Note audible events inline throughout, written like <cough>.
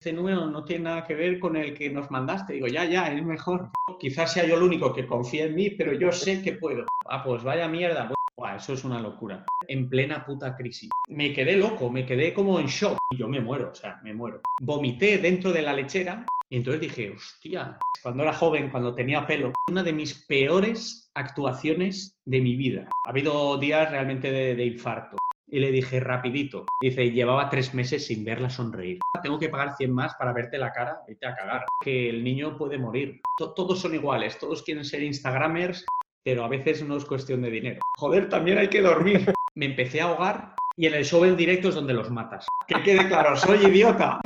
este número no tiene nada que ver con el que nos mandaste. Digo, ya, ya, es mejor. Quizás sea yo el único que confía en mí, pero yo sé que puedo. Ah, pues vaya mierda. Buah, eso es una locura. En plena puta crisis. Me quedé loco, me quedé como en shock. Y yo me muero, o sea, me muero. Vomité dentro de la lechera y entonces dije, hostia, cuando era joven, cuando tenía pelo, una de mis peores actuaciones de mi vida. Ha habido días realmente de, de infarto. Y le dije, rapidito. Dice, llevaba tres meses sin verla sonreír. Tengo que pagar 100 más para verte la cara. Vete a cagar. Que el niño puede morir. To- todos son iguales. Todos quieren ser Instagramers, pero a veces no es cuestión de dinero. Joder, también hay que dormir. Me empecé a ahogar y en el show en directo es donde los matas. Que quede claro, soy idiota.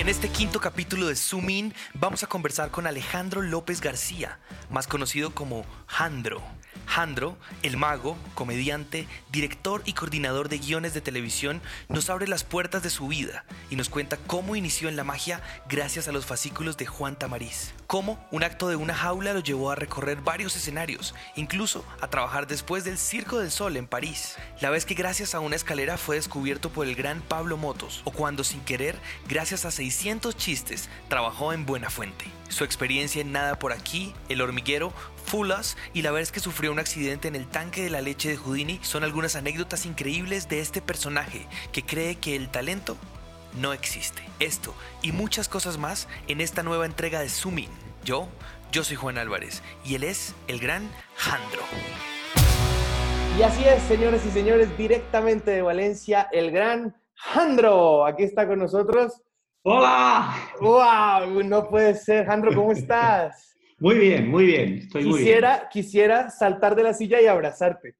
En este quinto capítulo de Zoom In vamos a conversar con Alejandro López García, más conocido como Jandro. Jandro, el mago, comediante, director y coordinador de guiones de televisión, nos abre las puertas de su vida y nos cuenta cómo inició en la magia gracias a los fascículos de Juan Tamariz. Cómo un acto de una jaula lo llevó a recorrer varios escenarios, incluso a trabajar después del Circo del Sol en París. La vez que gracias a una escalera fue descubierto por el gran Pablo Motos, o cuando sin querer, gracias a 600 chistes, trabajó en Buenafuente. Su experiencia en Nada por aquí, El Hormiguero, Fulas y la vez que sufrió un accidente en el tanque de la leche de Houdini son algunas anécdotas increíbles de este personaje que cree que el talento no existe. Esto y muchas cosas más en esta nueva entrega de Zoom In. Yo, yo soy Juan Álvarez y él es el gran Jandro. Y así es, señores y señores, directamente de Valencia, el gran Jandro. Aquí está con nosotros. ¡Hola! ¡Wow! No puede ser. Jandro, ¿cómo estás? <laughs> Muy bien, muy bien. Estoy muy bien. Quisiera, quisiera saltar de la silla y abrazarte.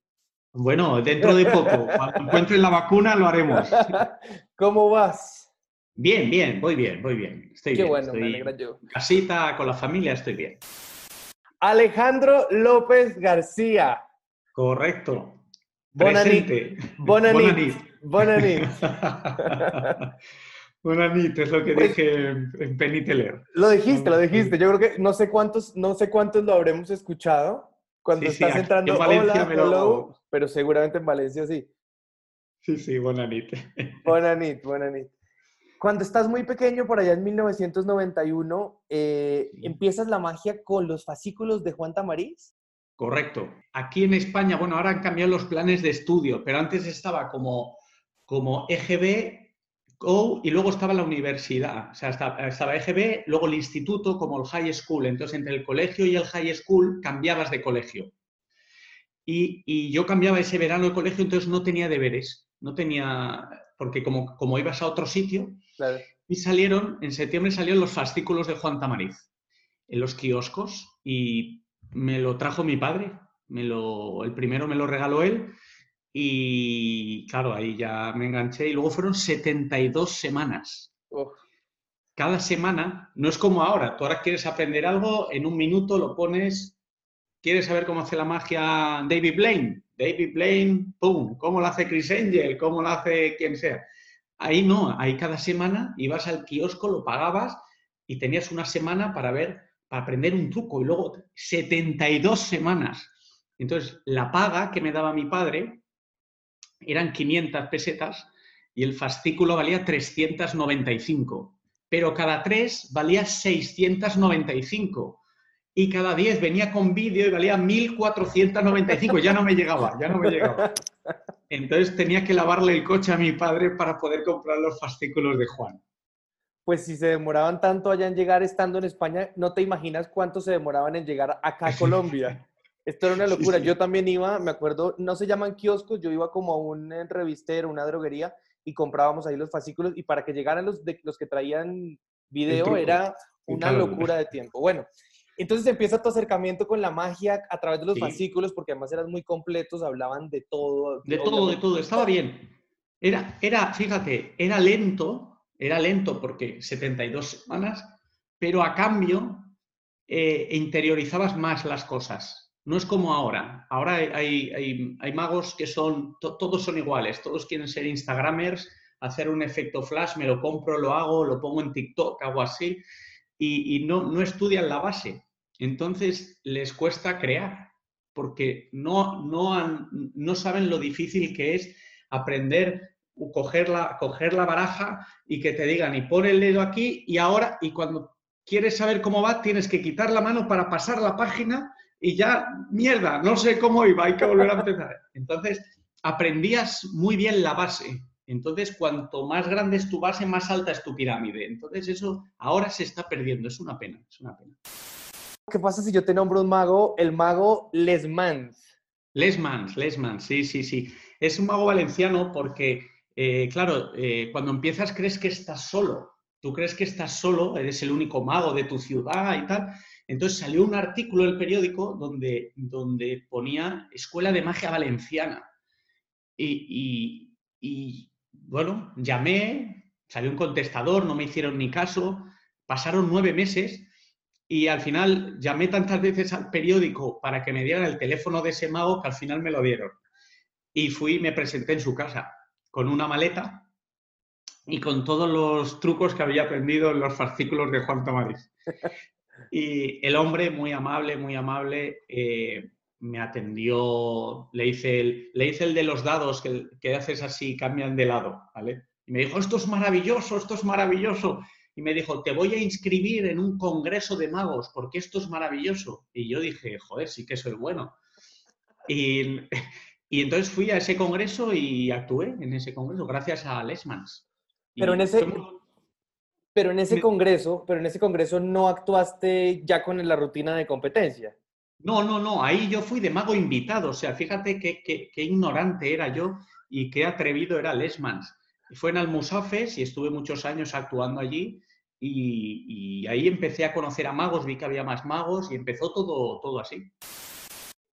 Bueno, dentro de poco, <laughs> cuando encuentren la vacuna, lo haremos. <laughs> ¿Cómo vas? Bien, bien, voy bien, voy bien. Estoy Qué bien. bueno, estoy me alegra yo. Casita, con la familia, estoy bien. Alejandro López García. Correcto. Bonanit. Presente. Bonanit. Bonanit. Bonanit. Bonanit, es lo que dije en, en Penny Teller. Lo dijiste, lo dijiste. Yo creo que no sé cuántos, no sé cuántos lo habremos escuchado cuando Sí, sí, estás aquí entrando. en Valencia Hola, me lo- hello", pero seguramente en Valencia sí. Sí, sí, Bonanit. <laughs> Bonanit, Bonanit. Cuando estás muy pequeño, por allá en 1991, eh, empiezas la magia con los fascículos de Juan Tamariz. Correcto. Aquí en España, bueno, ahora han cambiado los planes de estudio, pero antes estaba como, como EGB, Go, y luego estaba la universidad. O sea, estaba, EGB, luego el instituto, como el high school. Entonces, entre el colegio y el high school cambiabas de colegio. Y, y yo cambiaba ese verano de colegio, entonces no tenía deberes. No tenía, porque como, como ibas a otro sitio, Claro. y salieron, en septiembre salieron los fascículos de Juan Tamariz en los kioscos y me lo trajo mi padre. Me lo, el primero me lo regaló él y claro, ahí ya me enganché y luego fueron 72 semanas. Uf, Cada semana, no es como ahora, tú ahora quieres aprender algo, en un minuto lo pones, quieres saber cómo hace la magia David Blaine, David Blaine, ¡pum! ¿Cómo lo hace Chris Angel? ¿Cómo lo hace quien sea? Ahí no, ahí cada semana ibas al kiosco, lo pagabas y tenías una semana para ver, para aprender un truco y luego 72 semanas. Entonces, la paga que me daba mi padre eran 500 pesetas y el fascículo valía 395, pero cada tres valía 695 y cada 10 venía con vídeo y valía 1495, ya no me llegaba, ya no me llegaba. Entonces tenía que lavarle el coche a mi padre para poder comprar los fascículos de Juan. Pues si se demoraban tanto allá en llegar estando en España, no te imaginas cuánto se demoraban en llegar acá a <laughs> Colombia. Esto era una Sí, locura. sí. Yo también iba, me acuerdo, no se llaman kioscos, yo iba como a un eh, revistero, una droguería y comprábamos ahí los fascículos y para que llegaran los, de, los que traían video truco. era Sí, una locura de tiempo. Bueno, entonces empieza tu acercamiento con la magia a través de los Sí. fascículos porque además eran muy completos, hablaban de todo. De todo, de todo, estaba bien. Era, era, fíjate, era lento, era lento porque 72 semanas, pero a cambio eh, interiorizabas más las cosas. No es como ahora. Ahora hay, hay, hay- magos que son, to- todos son iguales, todos quieren ser Instagramers, hacer un efecto flash, me lo compro, lo hago, lo pongo en TikTok, hago así, y, y no, no estudian la base. Entonces les cuesta crear, porque no, no, han- no saben lo difícil que es aprender coger la, coger la baraja y que te digan y pon el dedo aquí y ahora, y cuando quieres saber cómo va, tienes que quitar la mano para pasar la página y ya, mierda, no sé cómo iba, hay que volver a empezar. Entonces, aprendías muy bien la base. Entonces, cuanto más grande es tu base, más alta es tu pirámide. Entonces, eso ahora se está perdiendo. Es una pena, es una pena. ¿Qué pasa si yo te nombro un mago, el mago Lesmans? Lesmans, Lesmans, sí, sí, sí. Es un mago valenciano porque, eh, claro, eh, cuando empiezas crees que estás solo. Tú crees que estás solo, eres el único mago de tu ciudad y tal. Entonces salió un artículo en el periódico donde, donde ponía Escuela de Magia Valenciana. Y, bueno, llamé, salió un contestador, no me hicieron ni caso, pasaron nueve meses y al final llamé tantas veces al periódico para que me dieran el teléfono de ese mago que al final me lo dieron. Y fui me presenté en su casa con una maleta y con todos los trucos que había aprendido en los fascículos de Juan Tamariz. Y el hombre, muy amable, muy amable, eh, me atendió, le hice, el, le hice el de los dados, que, que haces así, cambian de lado, ¿vale? Y me dijo, esto es maravilloso, esto es maravilloso. Y me dijo, te voy a inscribir en un congreso de magos, porque esto es maravilloso. Y yo dije, joder, sí que soy bueno. Y, <laughs> y entonces fui a ese congreso y actué en ese congreso, gracias a Lesmans. Pero en ese, pero en ese congreso, pero en ese congreso no actuaste ya con la rutina de competencia. No, no, no, ahí yo fui de mago invitado, o sea, fíjate qué, qué, ignorante era yo y qué atrevido era Lesmans. Fue en Almusafes y estuve muchos años actuando allí y, ahí empecé a conocer a magos, vi que había más magos y empezó todo, todo así.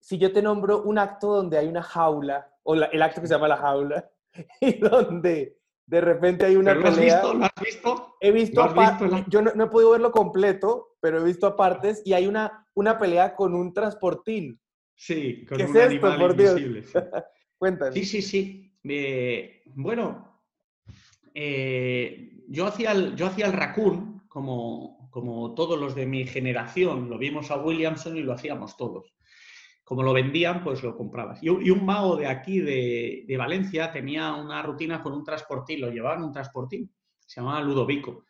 Si yo te nombro un acto donde hay una jaula, o el acto que se llama la jaula, <laughs> y donde de repente hay una lo has visto? ¿Lo has visto? He visto, yo no, he podido verlo completo, pero he visto a partes y hay una, una pelea con un transportín. Sí, con un animal invisible. Sí. <laughs> Cuéntame. Sí, sí, sí. Eh, bueno, eh, yo, hacía el, yo hacía el raccoon, como, como todos los de mi generación, lo vimos a Williamson y lo hacíamos todos como lo vendían, pues lo comprabas. Y, un mago de aquí, de, Valencia, tenía una rutina con un transportín, lo llevaba en un transportín, se llamaba Ludovico.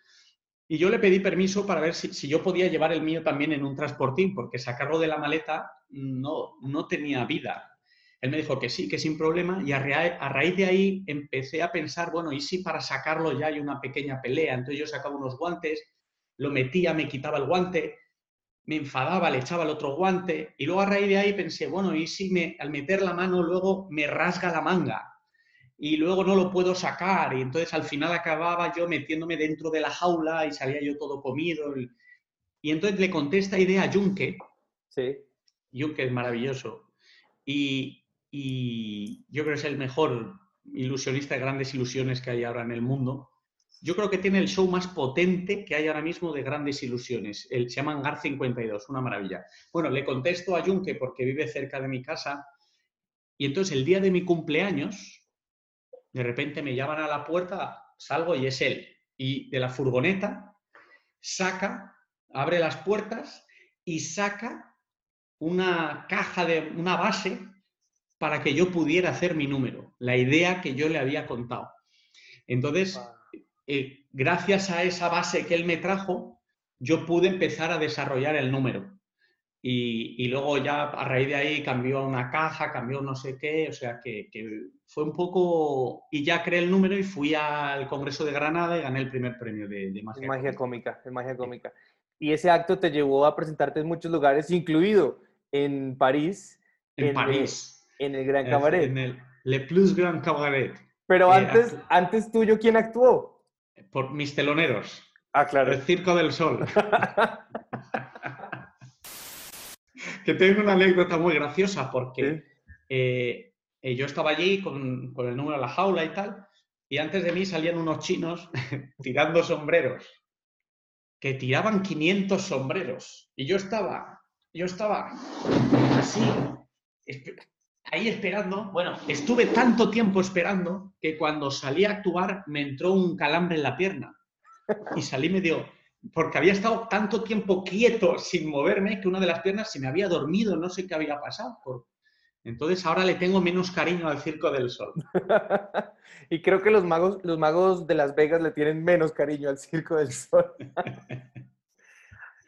Y yo le pedí permiso para ver si, yo podía llevar el mío también en un transportín, porque sacarlo de la maleta no, no tenía vida. Él me dijo que sí, que sin problema, y a, a, raíz de ahí empecé a pensar, bueno, ¿y si para sacarlo ya hay una pequeña pelea? Entonces yo sacaba unos guantes, lo metía, me quitaba el guante, me enfadaba, le echaba el otro guante y luego a raíz de ahí pensé, bueno, ¿y si me, al meter la mano luego me rasga la manga? Y luego no lo puedo sacar y entonces al final acababa yo metiéndome dentro de la jaula y salía yo todo comido. Y, entonces le conté esta idea a Junque. Sí. Junque es maravilloso. Y, y yo creo que es el mejor ilusionista de grandes ilusiones que hay ahora en el mundo yo creo que tiene el show más potente que hay ahora mismo de grandes ilusiones. El, se llama Hangar 52, una maravilla. Bueno, le contesto a Junque porque vive cerca de mi casa y entonces el día de mi cumpleaños, de repente me llaman a la puerta, salgo y es él. Y de la furgoneta saca, abre las puertas y saca una caja de una base para que yo pudiera hacer mi número, la idea que yo le había contado. Entonces, eh, gracias a esa base que él me trajo, yo pude empezar a desarrollar el número. Y, luego ya a raíz de ahí cambió a una caja, cambió no sé qué, o sea que, fue un poco... Y ya creé el número y fui al Congreso de Granada y gané el primer premio de, magia, magia cómica. De magia cómica. Y ese acto te llevó a presentarte en muchos lugares, incluido en París. En, París. en el Gran Cabaret. En el Le Plus Grand Cabaret. Pero eh, antes, antes tuyo, ¿quién actuó? Por mis teloneros. Ah, claro. El Circo del Sol. <laughs> que tengo una anécdota muy graciosa porque eh, eh, yo estaba allí con, el número de la jaula y tal, y antes de mí salían unos chinos <laughs> tirando sombreros, que tiraban 500 sombreros, y yo estaba, yo estaba así, ahí esperando, bueno, estuve tanto tiempo esperando que cuando salí a actuar me entró un calambre en la pierna y salí medio, porque había estado tanto tiempo quieto sin moverme que una de las piernas se me había dormido, no sé qué había pasado. Entonces ahora le tengo menos cariño al Circo del Sol. <laughs> y creo que los magos, los magos de Las Vegas le tienen menos cariño al Circo del Sol. <laughs>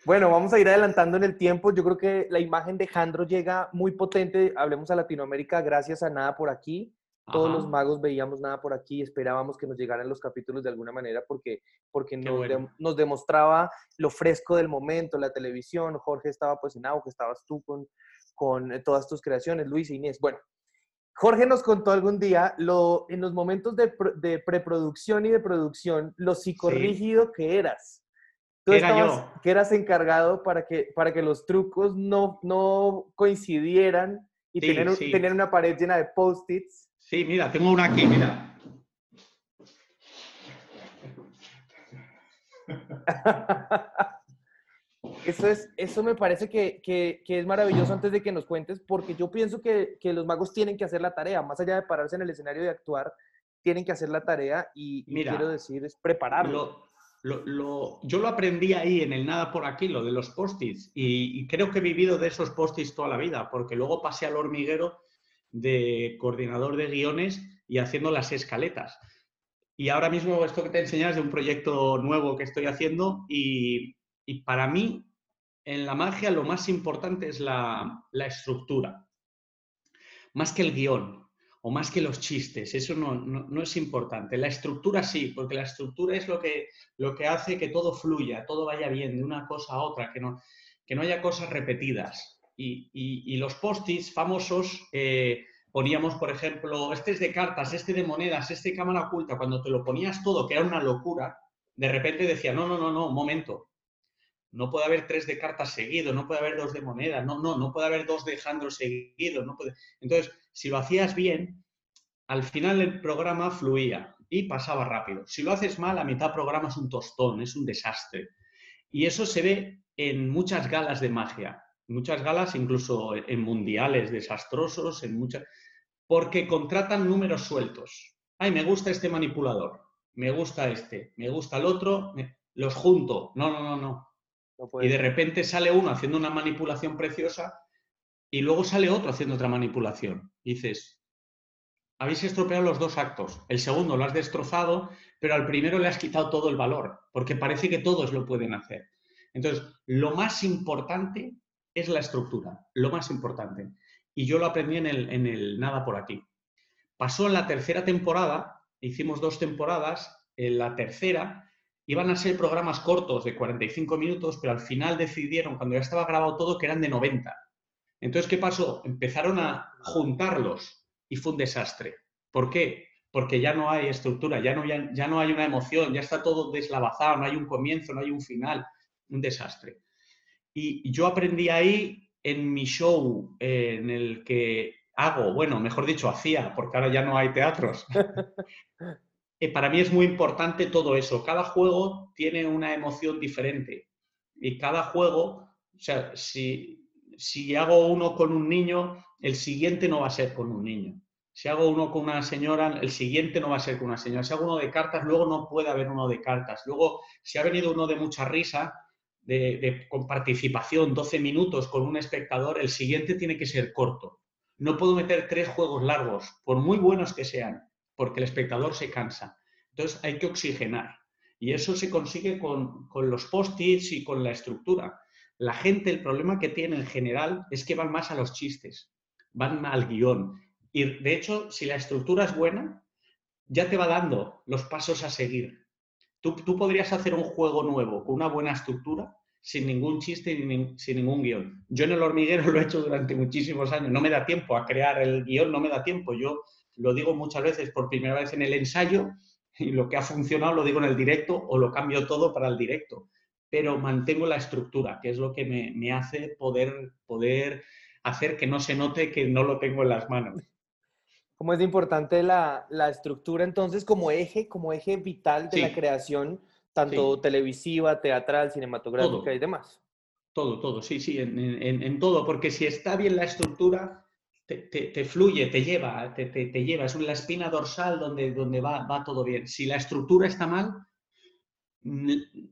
bueno, vamos a ir adelantando en el tiempo. Yo creo que la imagen de Jandro llega muy potente. Hablemos a Latinoamérica gracias a Nada por aquí. Todos los magos veíamos nada por aquí, esperábamos que nos llegaran los capítulos de alguna manera porque, porque nos, nos, demostraba lo fresco del momento, la televisión, Jorge estaba pues en auge, estabas tú con, con eh, todas tus creaciones, Luis e Inés. Bueno, Jorge nos contó algún día lo, en los momentos de, de preproducción y de producción lo psicorrígido que eras. Tú estabas, que eras encargado para que, para que los trucos no, no coincidieran y tener, tener una pared llena de post-its. Sí, mira, tengo una aquí, mira. <laughs> Eso, es, eso me parece que, es maravilloso antes de que nos cuentes, porque yo pienso que, los magos tienen que hacer la tarea, más allá de pararse en el escenario y actuar, tienen que hacer la tarea y, quiero decir, es prepararlo. Yo lo aprendí ahí en el nada por aquí, lo de los post-its, y, creo que he vivido de esos post-its toda la vida, porque luego pasé al hormiguero de coordinador de guiones y haciendo las escaletas. Y ahora mismo esto que te enseñas de un proyecto nuevo que estoy haciendo y, y para mí en la magia lo más importante es la, estructura, más que el guion o más que los chistes, eso no, es importante. La estructura sí, porque la estructura es lo que, lo que hace que todo fluya, todo vaya bien de una cosa a otra, que no, que no haya cosas repetidas. Y, los postis famosos eh, poníamos, por ejemplo, este es de cartas, este de monedas, este de cámara oculta, cuando te lo ponías todo, que era una locura, de repente decía, no, no, no, no, momento, no puede haber tres de cartas seguidos, no puede haber dos de moneda, no, no, no puede haber dos de Jandro seguidos, no puede... Entonces, si lo hacías bien, al final el programa fluía y pasaba rápido. Si lo haces mal, a mitad programa es un tostón, es un desastre. Y eso se ve en muchas galas de magia, muchas galas incluso en mundiales desastrosos, en muchas... porque contratan números sueltos. Ay, me gusta este manipulador, me gusta este, me gusta el otro, los junto. No, no, no, no y de repente sale uno haciendo una manipulación preciosa y luego sale otro haciendo otra manipulación. dices, habéis estropeado los dos actos. El segundo lo has destrozado, pero al primero le has quitado todo el valor, porque parece que todos lo pueden hacer. Entonces, lo más importante es la estructura, lo más importante. Y yo lo aprendí en el, en el Nada por aquí. Pasó en la tercera temporada, hicimos dos temporadas, en la tercera iban a ser programas cortos de 45 minutos, pero al final decidieron, cuando ya estaba grabado todo, que eran de 90. Entonces, ¿qué pasó? Empezaron a juntarlos y fue un desastre. ¿Por qué? Porque ya no hay estructura, ya no, hay una emoción, ya está todo deslavazado, no hay un comienzo, no hay un final, un desastre. Y yo aprendí ahí en mi show eh, en el que hago, bueno, mejor dicho, hacía, porque ahora ya no hay teatros. <laughs> Eh, para mí es muy importante todo eso. Cada juego tiene una emoción diferente y cada juego, o sea, si, si hago uno con un niño, el siguiente no va a ser con un niño. Si hago uno con una señora, el siguiente no va a ser con una señora. Si hago uno de cartas, luego no puede haber uno de cartas. Luego, si ha venido uno de mucha risa, de, con participación, 12 minutos con un espectador, el siguiente tiene que ser corto. No puedo meter tres juegos largos, por muy buenos que sean porque el espectador se cansa. Entonces hay que oxigenar. Y eso se consigue con, los post-its y con la estructura. La gente, el problema que tiene en general es que van más a los chistes, van al guion. Y de hecho, si la estructura es buena, ya te va dando los pasos a seguir. Tú, tú podrías hacer un juego nuevo con una buena estructura sin ningún chiste y sin ningún guion. Yo en el hormiguero <laughs> lo he hecho durante muchísimos años. No me da tiempo a crear el guion, no me da tiempo. Yo lo digo muchas veces por primera vez en el ensayo y lo que ha funcionado lo digo en el directo o lo cambio todo para el directo, pero mantengo la estructura, que es lo que me, hace poder, poder hacer que no se note que no lo tengo en las manos. ¿Cómo es importante la, estructura entonces como eje, como eje vital de la creación, tanto televisiva, teatral, cinematográfica y demás? Todo, todo, sí, sí, en, en todo, porque si está bien la estructura, te, fluye, te lleva, te, lleva, es la espina dorsal donde, donde va, va, todo bien. Si la estructura está mal,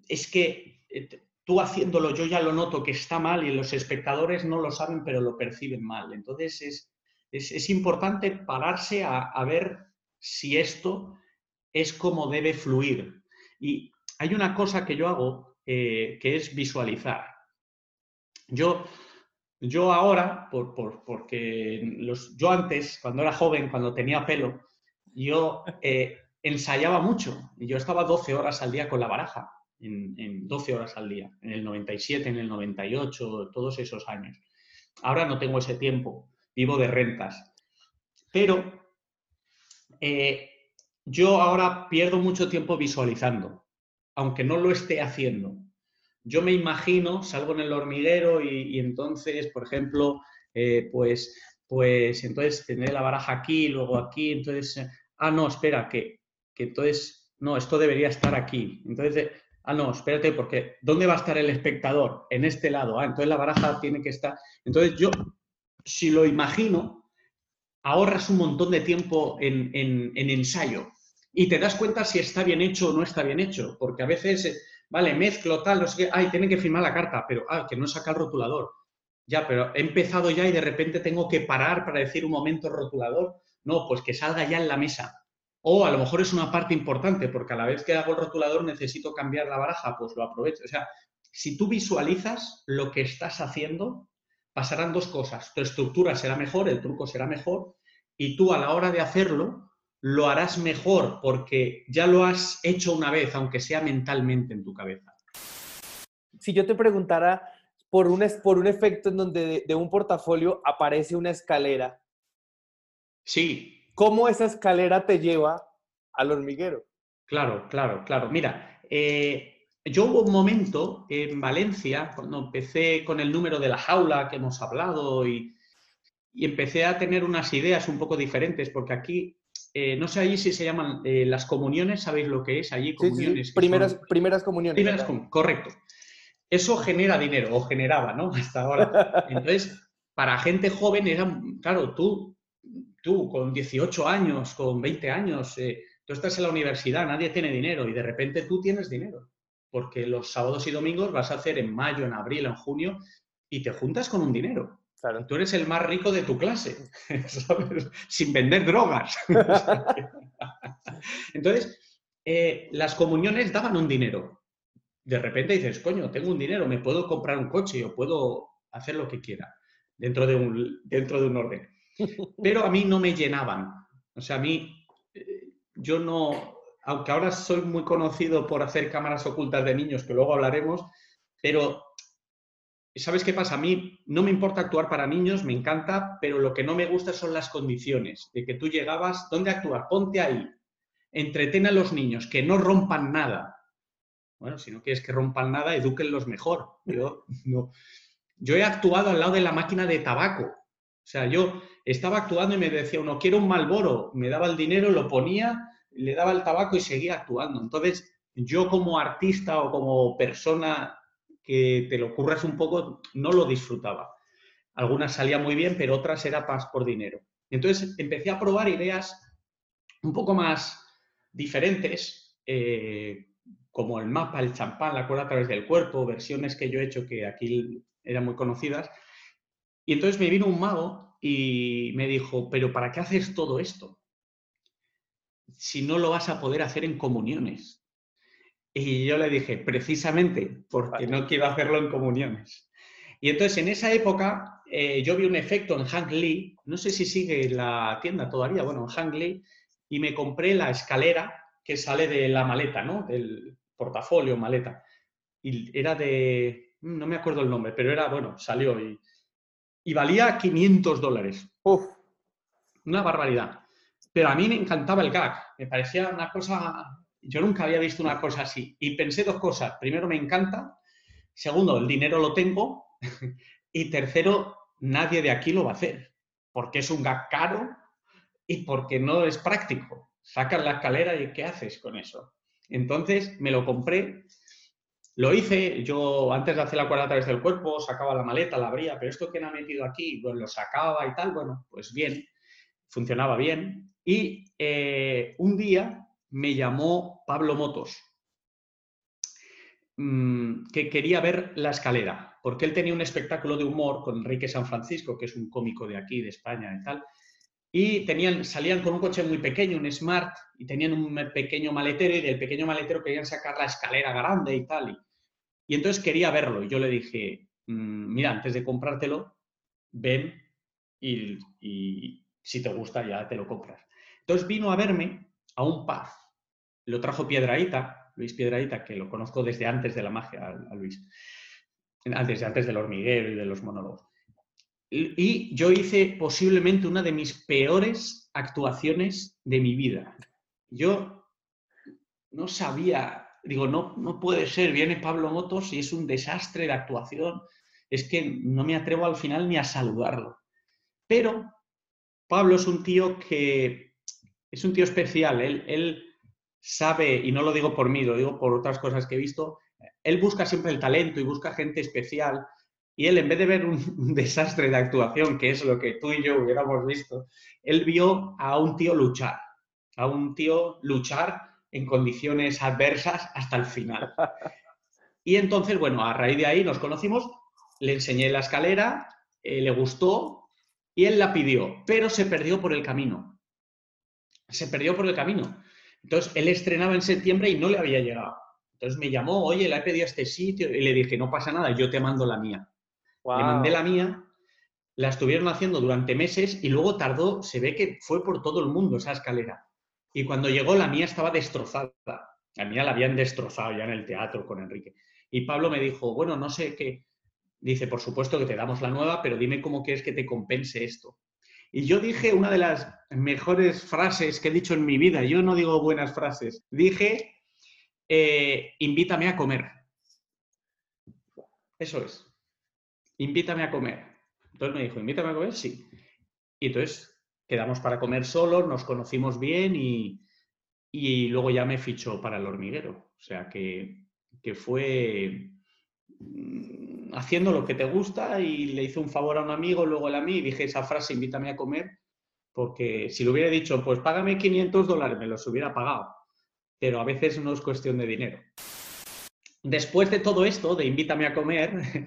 es que eh, tú haciéndolo yo ya lo noto que está mal y los espectadores no lo saben, pero lo perciben mal. Entonces es, es, importante pararse a, ver si esto es como debe fluir. Y hay una cosa que yo hago eh, que es visualizar. Yo, yo ahora, por, porque los, yo antes, cuando era joven, cuando tenía pelo, yo eh, ensayaba mucho. Yo estaba 12 horas al día con la baraja, en, en 12 horas al día, en el 97, en el 98, todos esos años. Ahora no tengo ese tiempo, vivo de rentas. Pero eh, yo ahora pierdo mucho tiempo visualizando, aunque no lo esté haciendo. Yo me imagino, salgo en el hormiguero y, entonces, por ejemplo, eh, pues, pues entonces tendré la baraja aquí, luego aquí, entonces, eh, ah, no, espera, que, que entonces, no, esto debería estar aquí. Entonces, ah, no, espérate, porque ¿dónde va a estar el espectador? En este lado. Ah, entonces la baraja tiene que estar. Entonces yo, si lo imagino, ahorras un montón de tiempo en, ensayo y te das cuenta si está bien hecho o no está bien hecho, porque a veces, eh, vale, mezclo tal, no sé qué, ay, tienen que firmar la carta, pero, ah, que no saca el rotulador. Ya, pero he empezado ya y de repente tengo que parar para decir un momento rotulador. No, pues que salga ya en la mesa. O a lo mejor es una parte importante, porque a la vez que hago el rotulador necesito cambiar la baraja, pues lo aprovecho. O sea, si tú visualizas lo que estás haciendo, pasarán dos cosas. Tu estructura será mejor, el truco será mejor, y tú a la hora de hacerlo lo harás mejor porque ya lo has hecho una vez, aunque sea mentalmente en tu cabeza. Si yo te preguntara por un, por un efecto en donde de un portafolio aparece una escalera. Sí, ¿Cómo esa escalera te lleva al hormiguero? Claro, claro, claro. Mira, eh, yo hubo un momento en Valencia, cuando empecé con el número de la jaula que hemos hablado y, empecé a tener unas ideas un poco diferentes, porque aquí, eh, no sé allí si se llaman eh, las comuniones, ¿sabéis lo que es allí? Comuniones. Primeras, primeras comuniones. Primeras correcto. Eso genera dinero, o generaba, ¿no? <laughs> Hasta ahora. Entonces, para gente joven era, claro, tú tú con 18 años, con 20 años, eh, tú estás en la universidad, nadie tiene dinero y de repente tú tienes dinero, porque los sábados y domingos vas a hacer en mayo, en abril, en junio y te juntas con un dinero. Claro. Tú eres el más rico de tu clase, <laughs> sin vender drogas. <laughs> <laughs> Entonces, eh, las comuniones daban un dinero. De repente dices, coño, tengo un dinero, me puedo comprar un coche o puedo hacer lo que quiera dentro de un, dentro de un orden. pero a mí no me llenaban. O sea, a mí, eh, yo no, aunque ahora soy muy conocido por hacer cámaras ocultas de niños, que luego hablaremos, pero ¿sabes qué pasa? A mí no me importa actuar para niños, me encanta, pero lo que no me gusta son las condiciones, de que tú llegabas, ¿dónde actuar? Ponte ahí, entretén a los niños, que no rompan nada. Bueno, si no quieres que rompan nada, edúquenlos mejor. Yo, <laughs> no. yo he actuado al lado de la máquina de tabaco. O sea, yo estaba actuando y me decía uno, quiero un Malboro, me daba el dinero, lo ponía, le daba el tabaco y seguía actuando. Entonces, yo como artista o como persona que te lo ocurras un poco, no lo disfrutaba. Algunas salían muy bien, pero otras era paz por dinero. Entonces empecé a probar ideas un poco más diferentes, eh, como el mapa, el champán, la cuerda a través del cuerpo, versiones que yo he hecho que aquí eran muy conocidas. Y entonces me vino un mago y me dijo, pero ¿para qué haces todo esto? Si no lo vas a poder hacer en comuniones. Y yo le dije, precisamente porque no quiero hacerlo en comuniones. Y entonces en esa época eh, yo vi un efecto en Hank Lee, no sé si sigue la tienda todavía, bueno, en Hank Lee, y me compré la escalera que sale de la maleta, ¿no? Del portafolio, maleta. Y era de, no me acuerdo el nombre, pero era, bueno, salió y y valía 500 dólares. Uf, una barbaridad. Pero a mí me encantaba el gag, me parecía una cosa, yo nunca había visto una cosa así. Y pensé dos cosas. Primero, me encanta. Segundo, el dinero lo tengo. <laughs> y tercero, nadie de aquí lo va a hacer, porque es un gag caro y porque no es práctico. Sacas la escalera y ¿qué haces con eso? Entonces me lo compré lo hice, yo antes de hacer la cuerda a través del cuerpo, sacaba la maleta, la abría, pero esto que me ha metido aquí, pues lo sacaba y tal, bueno, pues bien, funcionaba bien. Y eh, un día me llamó Pablo Motos, mm, que quería ver la escalera, porque él tenía un espectáculo de humor con Enrique San Francisco, que es un cómico de aquí, de España y tal, y tenían, salían con un coche muy pequeño, un Smart, y tenían un pequeño maletero y del pequeño maletero querían sacar la escalera grande y tal. Y, entonces quería verlo y yo le dije, mm, mira, antes de comprártelo, ven y, si te gusta ya te lo compras. Entonces vino a verme a un pub. Lo trajo Piedraíta, Luis Piedraíta, que lo conozco desde antes de la magia, a Luis. Antes, antes del hormiguero y de los monólogos. Y yo hice posiblemente una de mis peores actuaciones de mi vida. Yo no sabía, digo, no, no puede ser, viene Pablo Motos y es un desastre de actuación. Es que no me atrevo al final ni a saludarlo. Pero Pablo es un tío que es un tío especial. Él, sabe, y no lo digo por mí, lo digo por otras cosas que he visto, él busca siempre el talento y busca gente especial y él, en vez de ver un, <laughs> desastre de actuación, que es lo que tú y yo hubiéramos visto, él vio a un tío luchar, a un tío luchar en condiciones adversas hasta el final. Y entonces, bueno, a raíz de ahí nos conocimos, le enseñé la escalera, eh, le gustó y él la pidió, pero se perdió por el camino. Se perdió por el camino. Entonces, él estrenaba en septiembre y no le había llegado. Entonces me llamó, oye, le he pedido a este sitio y le dije, no pasa nada, yo te mando la mía. Le mandé la mía, la estuvieron haciendo durante meses y luego tardó, se ve que fue por todo el mundo esa escalera. Y cuando llegó la mía estaba destrozada. La mía la habían destrozado ya en el teatro con Enrique. Y Pablo me dijo, bueno, no sé qué. Dice, por supuesto que te damos la nueva, pero dime cómo quieres que te compense esto. Y yo dije una de las mejores frases que he dicho en mi vida. Yo no digo buenas frases. Dije, eh, invítame a comer. Eso es invítame a comer. Entonces me dijo, invítame a comer, sí. Y entonces quedamos para comer solos, nos conocimos bien y, luego ya me fichó para el hormiguero. O sea que, fue mm, haciendo lo que te gusta y le hice un favor a un amigo, luego él a mí y dije esa frase, invítame a comer, porque si lo hubiera dicho, pues págame 500 dólares, me los hubiera pagado. Pero a veces no es cuestión de dinero. Después de todo esto, de invítame a comer, <laughs>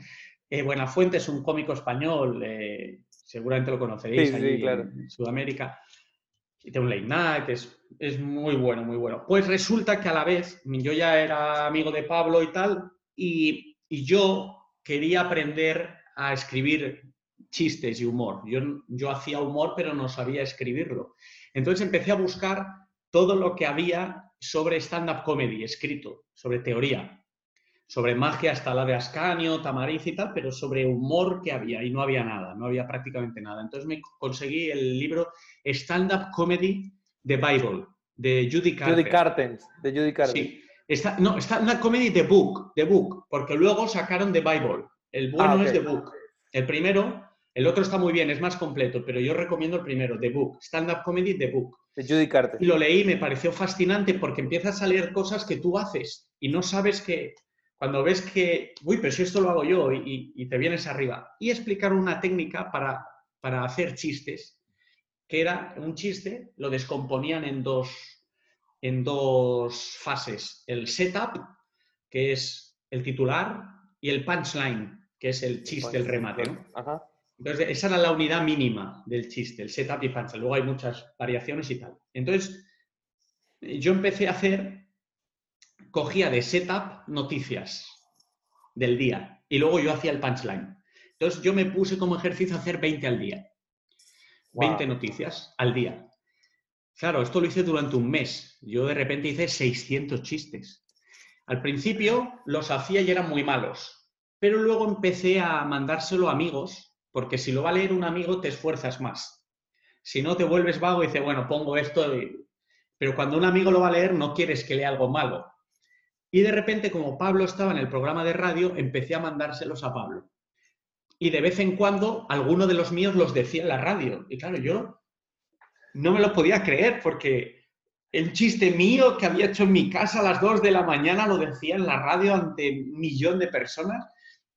Eh, Buenafuente es un cómico español, eh, seguramente lo conoceréis en Sudamérica. Y tiene un late night, es, es muy bueno, muy bueno. Pues resulta que a la vez, yo ya era amigo de Pablo y tal, y, yo quería aprender a escribir chistes y humor. Yo, yo hacía humor, pero no sabía escribirlo. Entonces empecé a buscar todo lo que había sobre stand-up comedy escrito, sobre teoría sobre magia hasta la de Ascanio, Tamariz y tal, pero sobre humor que había y no había nada, no había prácticamente nada. Entonces me conseguí el libro Stand Up Comedy The Bible de Judy Carter. Judy Carter, de Judy Carter. Sí. Está, no, Stand Up Comedy The Book, The Book, porque luego sacaron The Bible. El bueno ah, es The Book. El primero, el otro está muy bien, es más completo, pero yo recomiendo el primero, The Book, Stand Up Comedy The Book. De Judy Carter. Y lo leí, me pareció fascinante porque empiezas a leer cosas que tú haces y no sabes que cuando ves que, uy, pero si esto lo hago yo y, te vienes arriba. Y explicar una técnica para, para, hacer chistes, que era un chiste, lo descomponían en dos, en dos fases. El setup, que es el titular, y el punchline, que es el chiste, el remate. Entonces, esa era la unidad mínima del chiste, el setup y punchline. Luego hay muchas variaciones y tal. Entonces, yo empecé a hacer cogía de setup noticias del día y luego yo hacía el punchline. Entonces yo me puse como ejercicio a hacer 20 al día. 20 noticias al día. Claro, esto lo hice durante un mes. Yo de repente hice 600 chistes. Al principio los hacía y eran muy malos, pero luego empecé a mandárselo a amigos, porque si lo va a leer un amigo te esfuerzas más. Si no, te vuelves vago y dices, bueno, pongo esto. Pero cuando un amigo lo va a leer, no quieres que lea algo malo. Y de repente, como Pablo estaba en el programa de radio, empecé a mandárselos a Pablo. Y de vez en cuando, alguno de los míos los decía en la radio. Y claro, yo no me lo podía creer porque el chiste mío que había hecho en mi casa a las 2 de la mañana lo decía en la radio ante un millón de personas.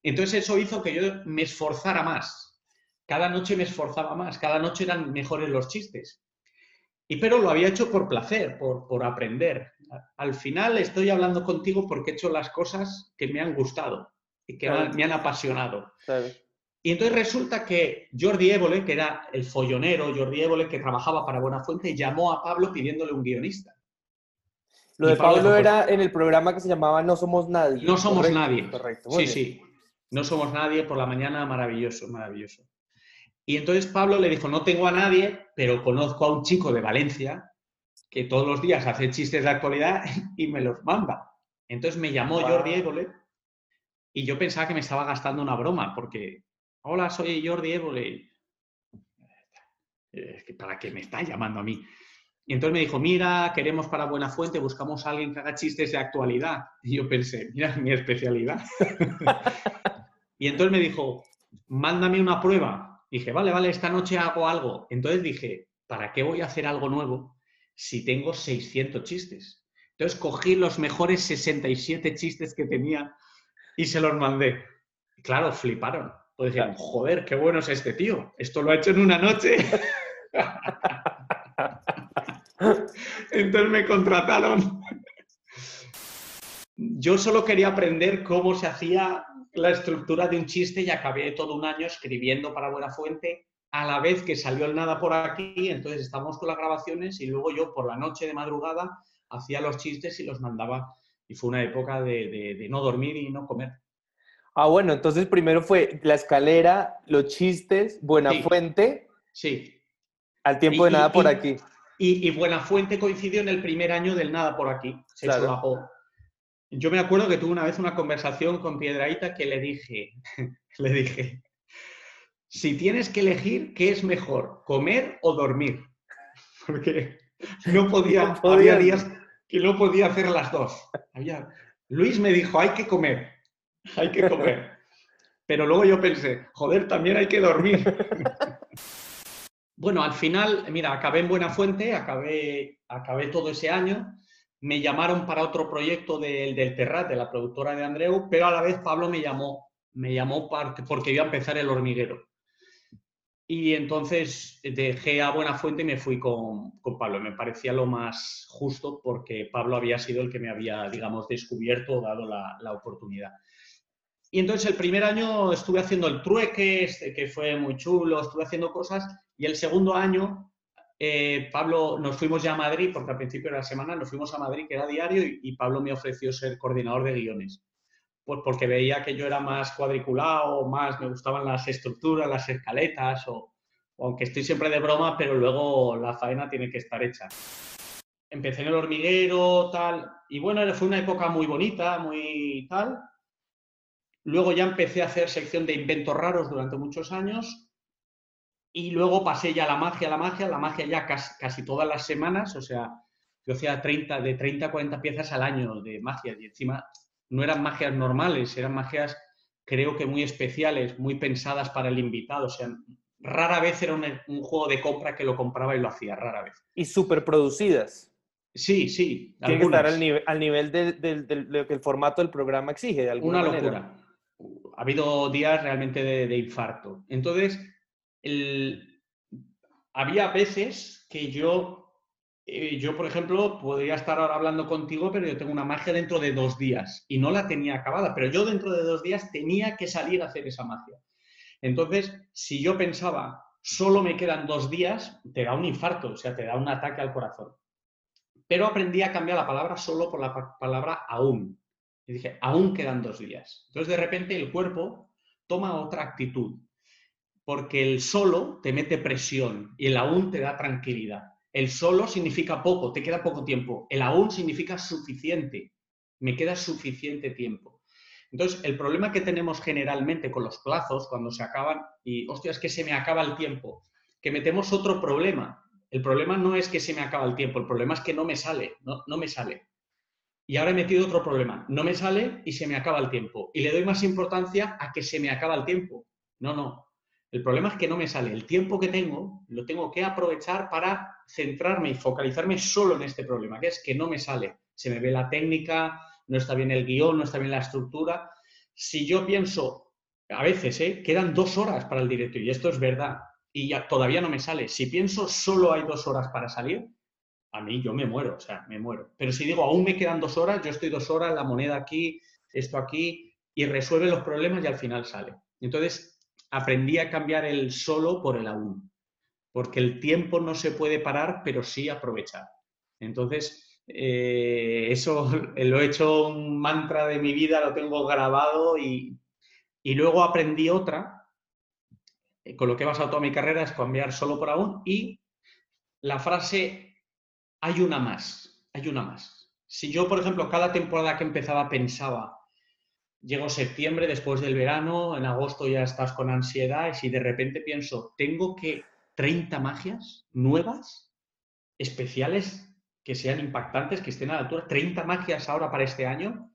Entonces eso hizo que yo me esforzara más. Cada noche me esforzaba más, cada noche eran mejores los chistes. Y pero lo había hecho por placer, por, por aprender al final estoy hablando contigo porque he hecho las cosas que me han gustado y que me han apasionado. Y entonces resulta que Jordi Évole, que era el follonero, Jordi Évole, que trabajaba para Buenafuente, llamó a Pablo pidiéndole un guionista. Lo de Pablo, era en el programa que se llamaba No Somos Nadie. No Somos Nadie. Correcto. Sí, sí. No Somos Nadie por la mañana, maravilloso, maravilloso. Y entonces Pablo le dijo, no tengo a nadie, pero conozco a un chico de Valencia que todos los días hace chistes de actualidad <laughs> y me los manda. Entonces me llamó Jordi Évole y yo pensaba que me estaba gastando una broma, porque, hola, soy Jordi Évole. ¿Para qué me está llamando a mí? Y entonces me dijo, mira, queremos para Buena Fuente, buscamos a alguien que haga chistes de actualidad. <laughs> Y yo pensé, mira, mi especialidad. <laughs> y entonces me dijo, mándame una prueba. dije, vale, vale, esta noche hago algo. Entonces dije, ¿para qué voy a hacer algo nuevo si tengo 600 chistes? Entonces cogí los mejores 67 chistes que tenía y se los mandé. Claro, fliparon. Decían, joder, qué bueno es este tío. Esto lo ha hecho en una noche. <laughs> Entonces me contrataron. Yo solo quería aprender cómo se hacía la estructura de un chiste y acabé todo un año escribiendo para Buena Fuente a la vez que salió el nada por aquí, entonces estábamos con las grabaciones y luego yo por la noche de madrugada hacía los chistes y los mandaba. Y fue una época de, no dormir y no comer. Ah, bueno, entonces primero fue la escalera, los chistes, Buena Fuente. Sí. Al tiempo de nada por aquí. Y, Buena Fuente coincidió en el primer año del nada por aquí. Se claro. Yo me acuerdo que tuve una vez una conversación con Piedraíta que le dije, <laughs> le dije, si tienes que elegir, ¿qué es mejor, comer o dormir? <laughs> Porque no podía, había días que no podía hacer las dos. Luis me dijo, hay que comer, <laughs> hay que comer. Pero luego yo pensé, joder, también hay que dormir. <laughs> bueno, al final, mira, acabé en Buena Fuente, acabé, acabé todo ese año. Me llamaron para otro proyecto del, del Terrat, de la productora de Andreu, pero a la vez Pablo me llamó, me llamó porque iba a empezar el hormiguero. Y entonces dejé a Buena Fuente y me fui con, con, Pablo. Me parecía lo más justo porque Pablo había sido el que me había, digamos, descubierto, dado la, la oportunidad. Y entonces el primer año estuve haciendo el trueque, este, que fue muy chulo, estuve haciendo cosas. Y el segundo año, eh, Pablo, nos fuimos ya a Madrid, porque al principio de la semana nos fuimos a Madrid, que era diario, y, y Pablo me ofreció ser coordinador de guiones pues porque veía que yo era más cuadriculado, más me gustaban las estructuras, las escaletas, o, aunque estoy siempre de broma, pero luego la faena tiene que estar hecha. Empecé en el hormiguero, tal, y bueno, fue una época muy bonita, muy tal. Luego ya empecé a hacer sección de inventos raros durante muchos años y luego pasé ya a la magia, la magia, la magia ya casi, casi todas las semanas, o sea, yo hacía 30, de 30 a 40 piezas al año de magia y encima no eran magias normales, eran magias creo que muy especiales, muy pensadas para el invitado. O sea, rara vez era un, juego de compra que lo compraba y lo hacía, rara vez. Y súper producidas. Sí, sí. Tiene que estar al, nivel, al nivel de, lo que el formato del programa exige, de alguna Una locura. Ha habido días realmente de, infarto. Entonces, había veces que yo eh, yo, por ejemplo, podría estar ahora hablando contigo, pero yo tengo una magia dentro de dos días y no la tenía acabada, pero yo dentro de dos días tenía que salir a hacer esa magia. Entonces, si yo pensaba, solo me quedan dos días, te da un infarto, o sea, te da un ataque al corazón. Pero aprendí a cambiar la palabra solo por la palabra aún. Y dije, aún quedan dos días. Entonces, de repente, el cuerpo toma otra actitud, porque el solo te mete presión y el aún te da tranquilidad. El solo significa poco, te queda poco tiempo. El aún significa suficiente, me queda suficiente tiempo. Entonces, el problema que tenemos generalmente con los plazos, cuando se acaban, y hostia, es que se me acaba el tiempo, que metemos otro problema. El problema no es que se me acaba el tiempo, el problema es que no me sale, no, no me sale. Y ahora he metido otro problema, no me sale y se me acaba el tiempo. Y le doy más importancia a que se me acaba el tiempo. No, no, el problema es que no me sale. El tiempo que tengo lo tengo que aprovechar para centrarme y focalizarme solo en este problema, que es que no me sale. Se me ve la técnica, no está bien el guion, no está bien la estructura. Si yo pienso, a veces, ¿eh? quedan dos horas para el directo y esto es verdad, y ya todavía no me sale. Si pienso solo hay dos horas para salir, a mí yo me muero, o sea, me muero. Pero si digo, aún me quedan dos horas, yo estoy dos horas, la moneda aquí, esto aquí, y resuelve los problemas y al final sale. Entonces, aprendí a cambiar el solo por el aún, porque el tiempo no se puede parar, pero sí aprovechar. Entonces, eh, eso <laughs> lo he hecho un mantra de mi vida, lo tengo grabado y, y luego aprendí otra, eh, con lo que he basado toda mi carrera, es cambiar solo por aún y la frase hay una más, hay una más. Si yo, por ejemplo, cada temporada que empezaba pensaba, llego septiembre después del verano, en agosto ya estás con ansiedad y si de repente pienso, tengo que 30 magias nuevas, especiales, que sean impactantes, que estén a la altura, 30 magias ahora para este año,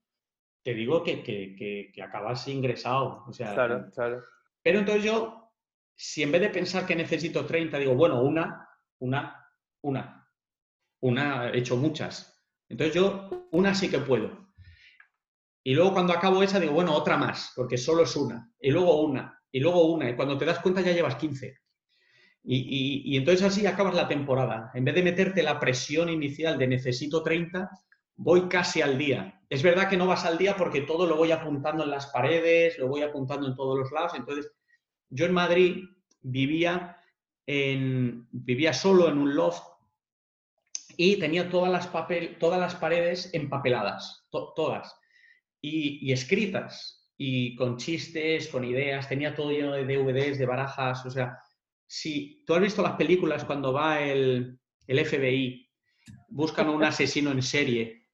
te digo que, que, acabas ingresado. O sea, claro, claro. Pero entonces yo, si en vez de pensar que necesito 30, digo, bueno, una, una, una, una, he hecho muchas. Entonces yo, una sí que puedo. Y luego cuando acabo esa, digo, bueno, otra más, porque solo es una. Y luego una, y luego una. Y cuando te das cuenta ya llevas 15. Y, y, entonces así acabas la temporada. En vez de meterte la presión inicial de necesito 30, voy casi al día. Es verdad que no vas al día porque todo lo voy apuntando en las paredes, lo voy apuntando en todos los lados. Entonces, yo en Madrid vivía, en, vivía solo en un loft y tenía todas las, papel, todas las paredes empapeladas, todas, y, escritas, y con chistes, con ideas, tenía todo lleno de DVDs, de barajas, o sea, si tú has visto las películas cuando va el, el FBI, buscan un asesino en serie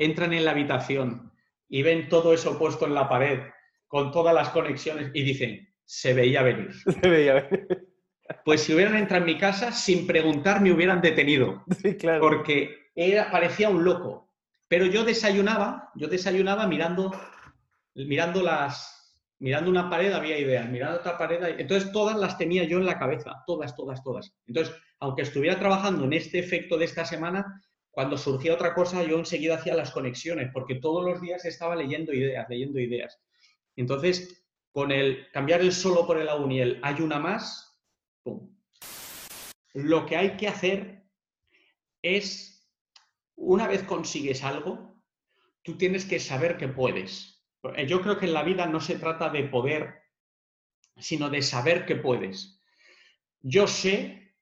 entran en la habitación y ven todo eso puesto en la pared, con todas las conexiones, y dicen, se veía venir. <laughs> Se veía venir. Pues si hubieran entrado en mi casa, sin preguntar, me hubieran detenido. Sí, claro. Porque era, parecía un loco. Pero yo desayunaba, yo desayunaba mirando, mirando las, mirando una pared había ideas, mirando otra pared, entonces todas las tenía yo en la cabeza, todas, todas, todas. Entonces, aunque estuviera trabajando en este efecto de esta semana, cuando surgía otra cosa, yo enseguida hacía las conexiones, porque todos los días estaba leyendo ideas, leyendo ideas. Entonces, con el cambiar el solo por el aún y el hay una más, Lo que hay que hacer es, una vez consigues algo, tú tienes que saber que puedes. Yo creo que en la vida no se trata de poder, sino de saber que puedes. Yo sé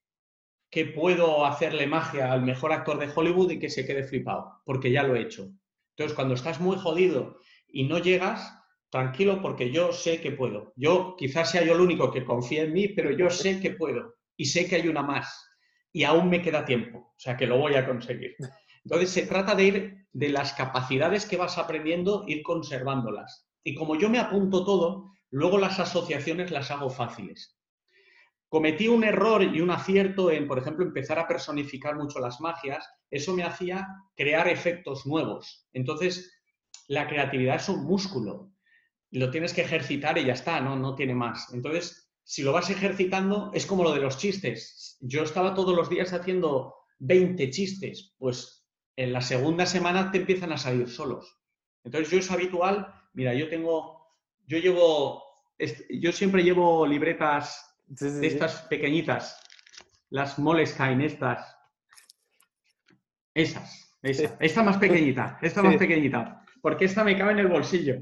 que puedo hacerle magia al mejor actor de Hollywood y que se quede flipado, porque ya lo he hecho. Entonces, cuando estás muy jodido y no llegas, tranquilo porque yo sé que puedo. Yo quizás sea yo el único que confía en mí, pero yo sé que puedo y sé que hay una más y aún me queda tiempo, o sea que lo voy a conseguir. Entonces, se trata de ir de las capacidades que vas aprendiendo, ir conservándolas. Y como yo me apunto todo, luego las asociaciones las hago fáciles. Cometí un error y un acierto en, por ejemplo, empezar a personificar mucho las magias. Eso me hacía crear efectos nuevos. Entonces, la creatividad es un músculo. Lo tienes que ejercitar y ya está, no, no tiene más. Entonces, si lo vas ejercitando, es como lo de los chistes. Yo estaba todos los días haciendo 20 chistes, pues en la segunda semana te empiezan a salir solos. Entonces, yo es habitual, mira, yo tengo, yo llevo, yo siempre llevo libretas de estas pequeñitas, las Moleskine, estas. Esas, esa. Esta más pequeñita, esta más pequeñita. Porque esta me cabe en el bolsillo.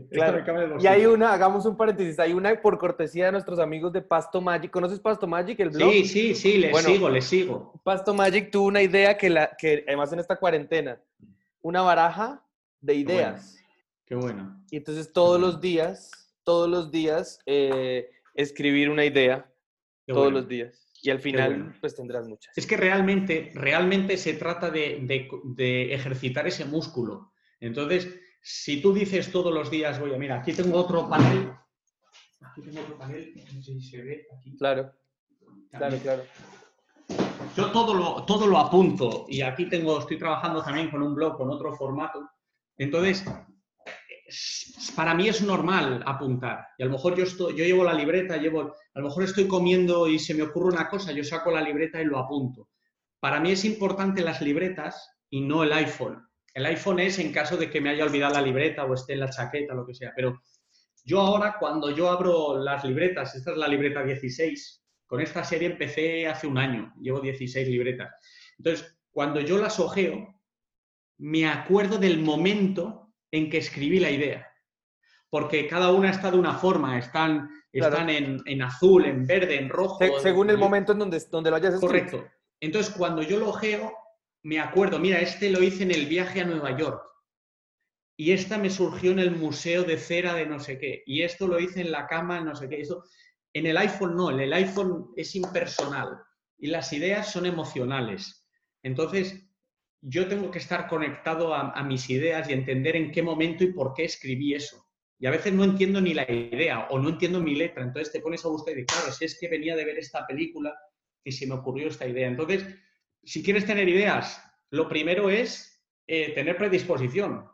Y hay una, hagamos un paréntesis, hay una por cortesía de nuestros amigos de Pasto Magic. ¿Conoces Pasto Magic, el blog? Sí, sí, sí, le sigo, le sigo. Pasto Magic tuvo una idea que, la, que además en esta cuarentena, una baraja de ideas. Qué bueno. Y entonces todos los días, todos los días, eh, escribir una idea todos los días. Y al final, pues tendrás muchas. Es que realmente, realmente se trata de, ejercitar ese músculo. Entonces, si tú dices todos los días, voy a, mira, aquí tengo otro panel. Aquí tengo otro panel, no sé si se ve aquí. Claro, claro, claro. Yo todo lo, todo lo apunto y aquí tengo, estoy trabajando también con un blog, con otro formato. Entonces, para mí es normal apuntar. Y a lo mejor yo, estoy, yo llevo la libreta, llevo, a lo mejor estoy comiendo y se me ocurre una cosa, yo saco la libreta y lo apunto. Para mí es importante las libretas y no el iPhone. El iPhone es en caso de que me haya olvidado la libreta o esté en la chaqueta, lo que sea. Pero yo ahora, cuando yo abro las libretas, esta es la libreta 16, con esta serie empecé hace un año, llevo 16 libretas. Entonces, cuando yo las ojeo, me acuerdo del momento en que escribí la idea. porque cada una está de una forma, están, están en, azul, en verde, en rojo. según el momento en donde, donde lo hayas escrito. Correcto. Entonces, cuando yo lo geo, me acuerdo, mira, este lo hice en el viaje a Nueva York. Y esta me surgió en el museo de cera de no sé qué. Y esto lo hice en la cama, no sé qué. Eso, en el iPhone no, en el iPhone es impersonal. Y las ideas son emocionales. Entonces, yo tengo que estar conectado a, mis ideas y entender en qué momento y por qué escribí eso. Y a veces no entiendo ni la idea o no entiendo mi letra. Entonces te pones a buscar y claro, si es que venía de ver esta película y se me ocurrió esta idea. Entonces, si quieres tener ideas, lo primero es eh, tener predisposición.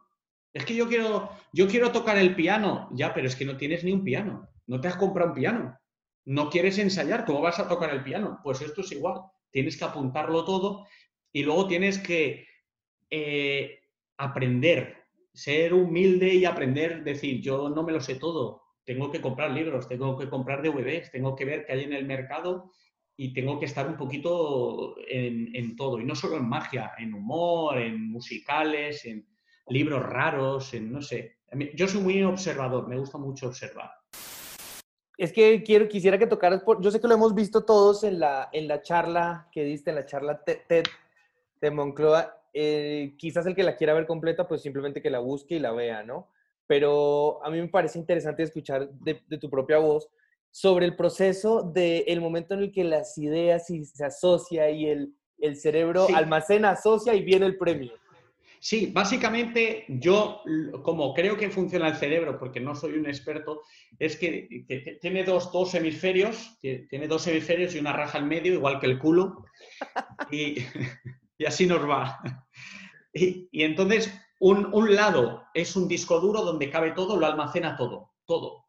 Es que yo quiero, yo quiero tocar el piano. Ya, pero es que no tienes ni un piano. No te has comprado un piano. No quieres ensayar. ¿Cómo vas a tocar el piano? Pues esto es igual. Tienes que apuntarlo todo y luego tienes que eh, aprender, ser humilde y aprender, decir, yo no me lo sé todo, tengo que comprar libros, tengo que comprar DVDs, tengo que ver qué hay en el mercado y tengo que estar un poquito en, todo, y no solo en magia, en humor, en musicales, en libros raros, en no sé. Yo soy muy observador, me gusta mucho observar. Es que quiero, quisiera que tocaras, por, yo sé que lo hemos visto todos en la, en la charla que diste, en la charla TED de Moncloa, eh, quizás el que la quiera ver completa, pues simplemente que la busque y la vea, ¿no? Pero a mí me parece interesante escuchar de, tu propia voz sobre el proceso del el momento en el que las ideas se asocia y el, el cerebro almacena, asocia y viene el premio. Sí, básicamente yo, como creo que funciona el cerebro, porque no soy un experto, es que, que tiene dos, dos, hemisferios, tiene dos hemisferios y una raja al medio, igual que el culo. Y, <laughs> y así nos va. Y, entonces, un, lado es un disco duro donde cabe todo, lo almacena todo, todo.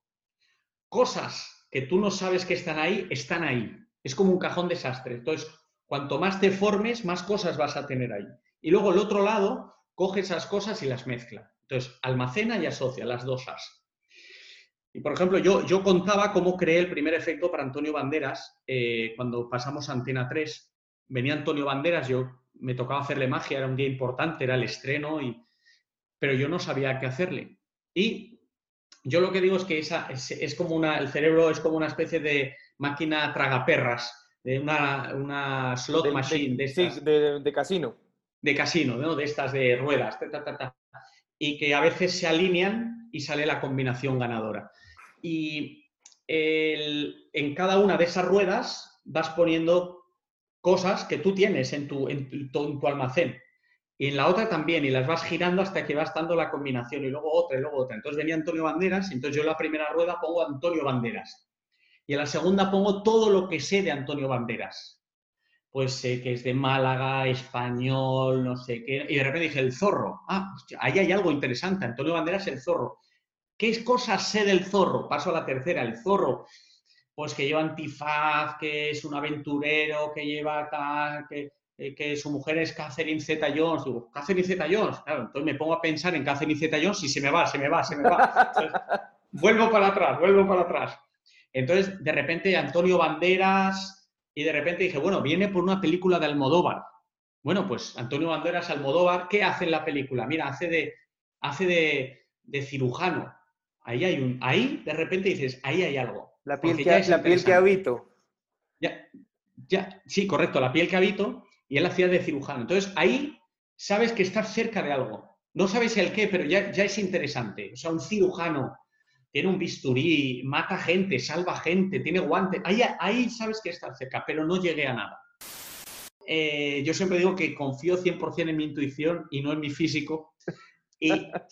Cosas que tú no sabes que están ahí, están ahí. Es como un cajón desastre. Entonces, cuanto más te formes, más cosas vas a tener ahí. Y luego el otro lado coge esas cosas y las mezcla. Entonces, almacena y asocia las dos as. Y por ejemplo, yo, yo contaba cómo creé el primer efecto para Antonio Banderas eh, cuando pasamos a Antena 3. Venía Antonio Banderas, yo me tocaba hacerle magia, era un día importante, era el estreno, y, pero yo no sabía qué hacerle. Y yo lo que digo es que esa, es, como una, el cerebro es como una especie de máquina tragaperras, de una, una slot machine de, estas. de, casino. De casino, ¿no? de estas de ruedas, y que a veces se alinean y sale la combinación ganadora. Y en cada una de esas ruedas vas poniendo cosas que tú tienes en tu, en, tu, almacén. Y en la otra también, y las vas girando hasta que va estando la combinación, y luego otra, y luego otra. Entonces venía Antonio Banderas, y entonces yo en la primera rueda pongo Antonio Banderas. Y en la segunda pongo todo lo que sé de Antonio Banderas. Pues sé que es de Málaga, español, no sé qué. Y de repente dije, el zorro. Ah, ahí hay algo interesante. Antonio Banderas, el zorro. ¿Qué cosas sé del zorro? Paso a la tercera, el zorro pues que lleva antifaz, que es un aventurero, que lleva tal, que, eh, que su mujer es Catherine Zeta-Jones. Digo, Catherine Zeta-Jones. Claro, entonces me pongo a pensar en Catherine Zeta-Jones y se me va, se me va, se me va. vuelvo para atrás, vuelvo para atrás. Entonces, de repente, Antonio Banderas, y de repente dije, bueno, viene por una película de Almodóvar. Bueno, pues Antonio Banderas, Almodóvar, ¿qué hace en la película? Mira, hace de, hace de, de cirujano. Ahí hay un, ahí de repente dices, ahí hay algo. La piel, que, la piel que habito. Ya, ya, sí, correcto, la piel que habito y él hacía de cirujano. Entonces ahí sabes que estás cerca de algo. No sabes el qué, pero ya, ya es interesante. O sea, un cirujano tiene un bisturí, mata gente, salva gente, tiene guantes. Ahí, ahí sabes que estás cerca, pero no llegué a nada. Eh, yo siempre digo que confío 100% en mi intuición y no en mi físico. Y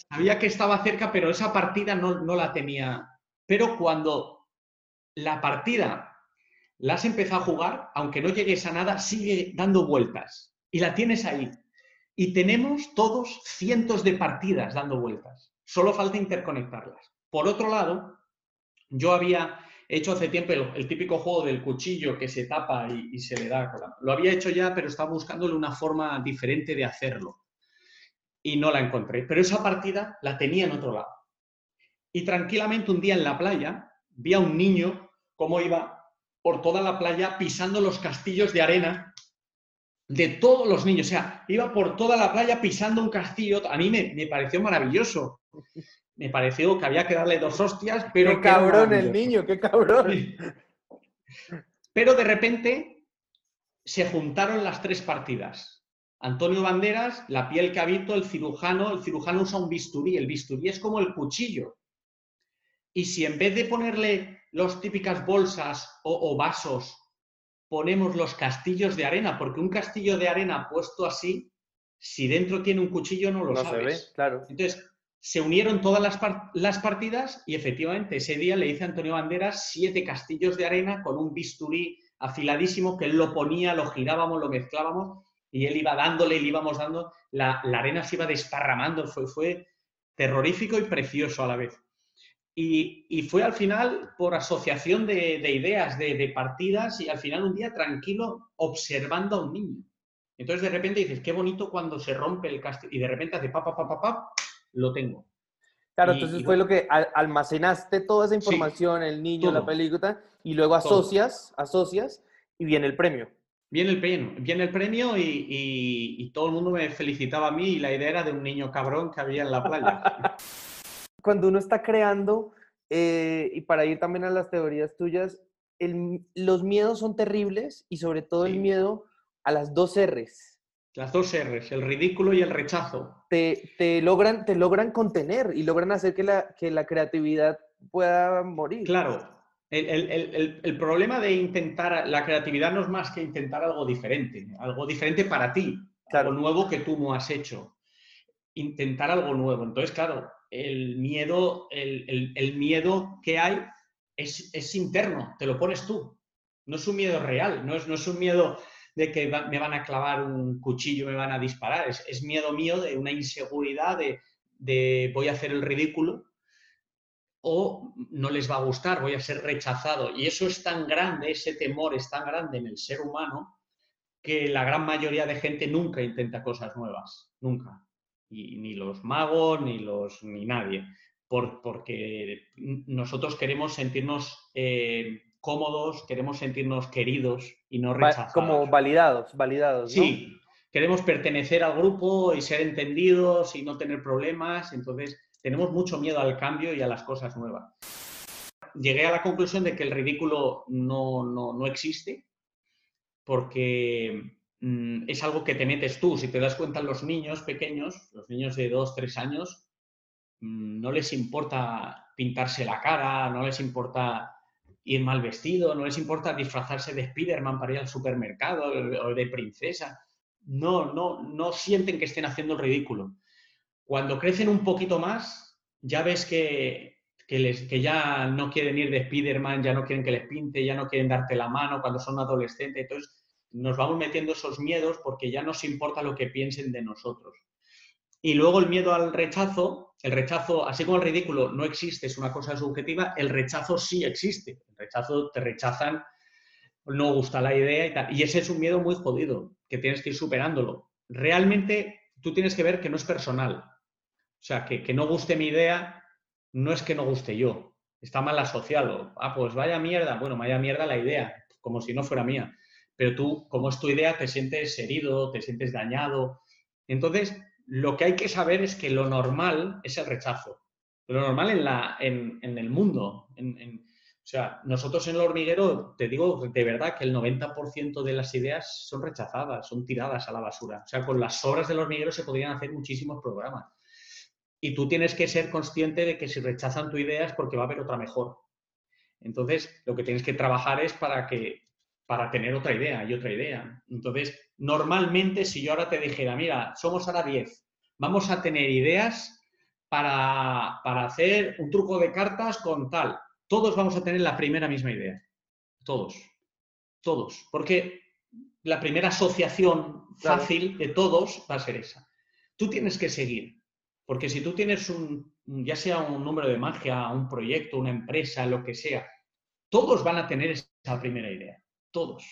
sabía que estaba cerca, pero esa partida no, no la tenía. Pero cuando la partida la has empezado a jugar, aunque no llegues a nada, sigue dando vueltas y la tienes ahí. Y tenemos todos cientos de partidas dando vueltas. Solo falta interconectarlas. Por otro lado, yo había hecho hace tiempo el, típico juego del cuchillo que se tapa y, se le da. Lo había hecho ya, pero estaba buscándole una forma diferente de hacerlo. Y no la encontré. Pero esa partida la tenía en otro lado. Y tranquilamente un día en la playa, vi a un niño cómo iba por toda la playa pisando los castillos de arena de todos los niños. O sea, iba por toda la playa pisando un castillo. A mí me, pareció maravilloso. me pareció que había que darle dos hostias, pero... ¡Qué cabrón el niño, qué cabrón! Pero de repente se juntaron las tres partidas. Antonio Banderas, la piel que habito, el cirujano, el cirujano usa un bisturí, el bisturí es como el cuchillo. Y si en vez de ponerle las típicas bolsas o, vasos, ponemos los castillos de arena, porque un castillo de arena puesto así, si dentro tiene un cuchillo no lo no sabes. Se ve, claro. Entonces, se unieron todas las, las, partidas y efectivamente ese día le hice a Antonio Banderas siete castillos de arena con un bisturí afiladísimo que él lo ponía, lo girábamos, lo mezclábamos y él iba dándole, le íbamos dando, la, arena se iba desparramando, fue, fue terrorífico y precioso a la vez. Y, fue al final por asociación de, ideas, de, partidas y al final un día tranquilo observando a un niño. Entonces de repente dices, qué bonito cuando se rompe el castillo y de repente hace pa, pa, pa, pa, pa lo tengo. Claro, entonces fue lo que almacenaste toda esa información, el niño, la película, y luego asocias, asocias y viene el premio. Viene el premio, viene el premio y, todo el mundo me felicitaba a mí y la idea era de un niño cabrón que había en la playa. <laughs> Cuando uno está creando, eh, y para ir también a las teorías tuyas, los miedos son terribles y sobre todo el miedo a las dos R's las dos R's, el ridículo y el rechazo. Te, logran, te logran contener y logran hacer que la, que la creatividad pueda morir. Claro. El, problema de intentar, la creatividad no es más que intentar algo diferente, algo diferente para ti, algo nuevo que tú no has hecho. Intentar algo nuevo. Entonces, claro, el miedo, el, miedo que hay es, es, interno, te lo pones tú. No es un miedo real, no es, es un miedo de que me van a clavar un cuchillo, me van a disparar. Es, miedo mío de una inseguridad de, voy a hacer el ridículo o no les va a gustar, voy a ser rechazado. Y eso es tan grande, ese temor es tan grande en el ser humano que la gran mayoría de gente nunca intenta cosas nuevas, nunca. Y, ni los magos, ni, los, ni nadie. Por, porque nosotros queremos sentirnos eh, cómodos, queremos sentirnos queridos y no rechazados. Como validados, validados. Sí, queremos pertenecer al grupo y ser entendidos y no tener problemas, entonces tenemos mucho miedo al cambio y a las cosas nuevas. Llegué a la conclusión de que el ridículo no, no, existe porque mm, es algo que te metes tú. Si te das cuenta, los niños pequeños, los niños de 2, 3 años, mm, no les importa pintarse la cara, no les importa ir mal vestido, no les importa disfrazarse de Spider-Man para ir al supermercado o de princesa. No, no, no sienten que estén haciendo el ridículo. Cuando crecen un poquito más, ya ves que, les, que ya no quieren ir de Spider-Man, ya no quieren que les pinte, ya no quieren darte la mano cuando son adolescentes. Entonces, nos vamos metiendo esos miedos porque ya nos importa lo que piensen de nosotros. Y luego el miedo al rechazo, el rechazo, así como el ridículo no existe, es una cosa subjetiva, el rechazo sí existe. El rechazo te rechazan, no gusta la idea y tal. Y ese es un miedo muy jodido, que tienes que ir superándolo. Realmente tú tienes que ver que no es personal. O sea, que, que no guste mi idea no es que no guste yo. Está mal asociado. Ah, pues vaya mierda. Bueno, vaya mierda la idea, como si no fuera mía. Pero tú, como es tu idea, te sientes herido, te sientes dañado. Entonces, lo que hay que saber es que lo normal es el rechazo. Lo normal en, la, en, el mundo. En, o sea, nosotros en el hormiguero, te digo de verdad que el 90% de las ideas son rechazadas, son tiradas a la basura. O sea, con las obras del hormiguero se podrían hacer muchísimos programas. Y tú tienes que ser consciente de que si rechazan tu idea es porque va a haber otra mejor. Entonces, lo que tienes que trabajar es para que para tener otra idea y otra idea. Entonces, normalmente si yo ahora te dijera, mira, somos ahora 10, vamos a tener ideas para, hacer un truco de cartas con tal, todos vamos a tener la primera misma idea. Todos. Todos. Porque la primera asociación fácil de todos va a ser esa. Tú tienes que seguir. Porque si tú tienes un, ya sea un número de magia, un proyecto, una empresa, lo que sea, todos van a tener esa primera idea. Todos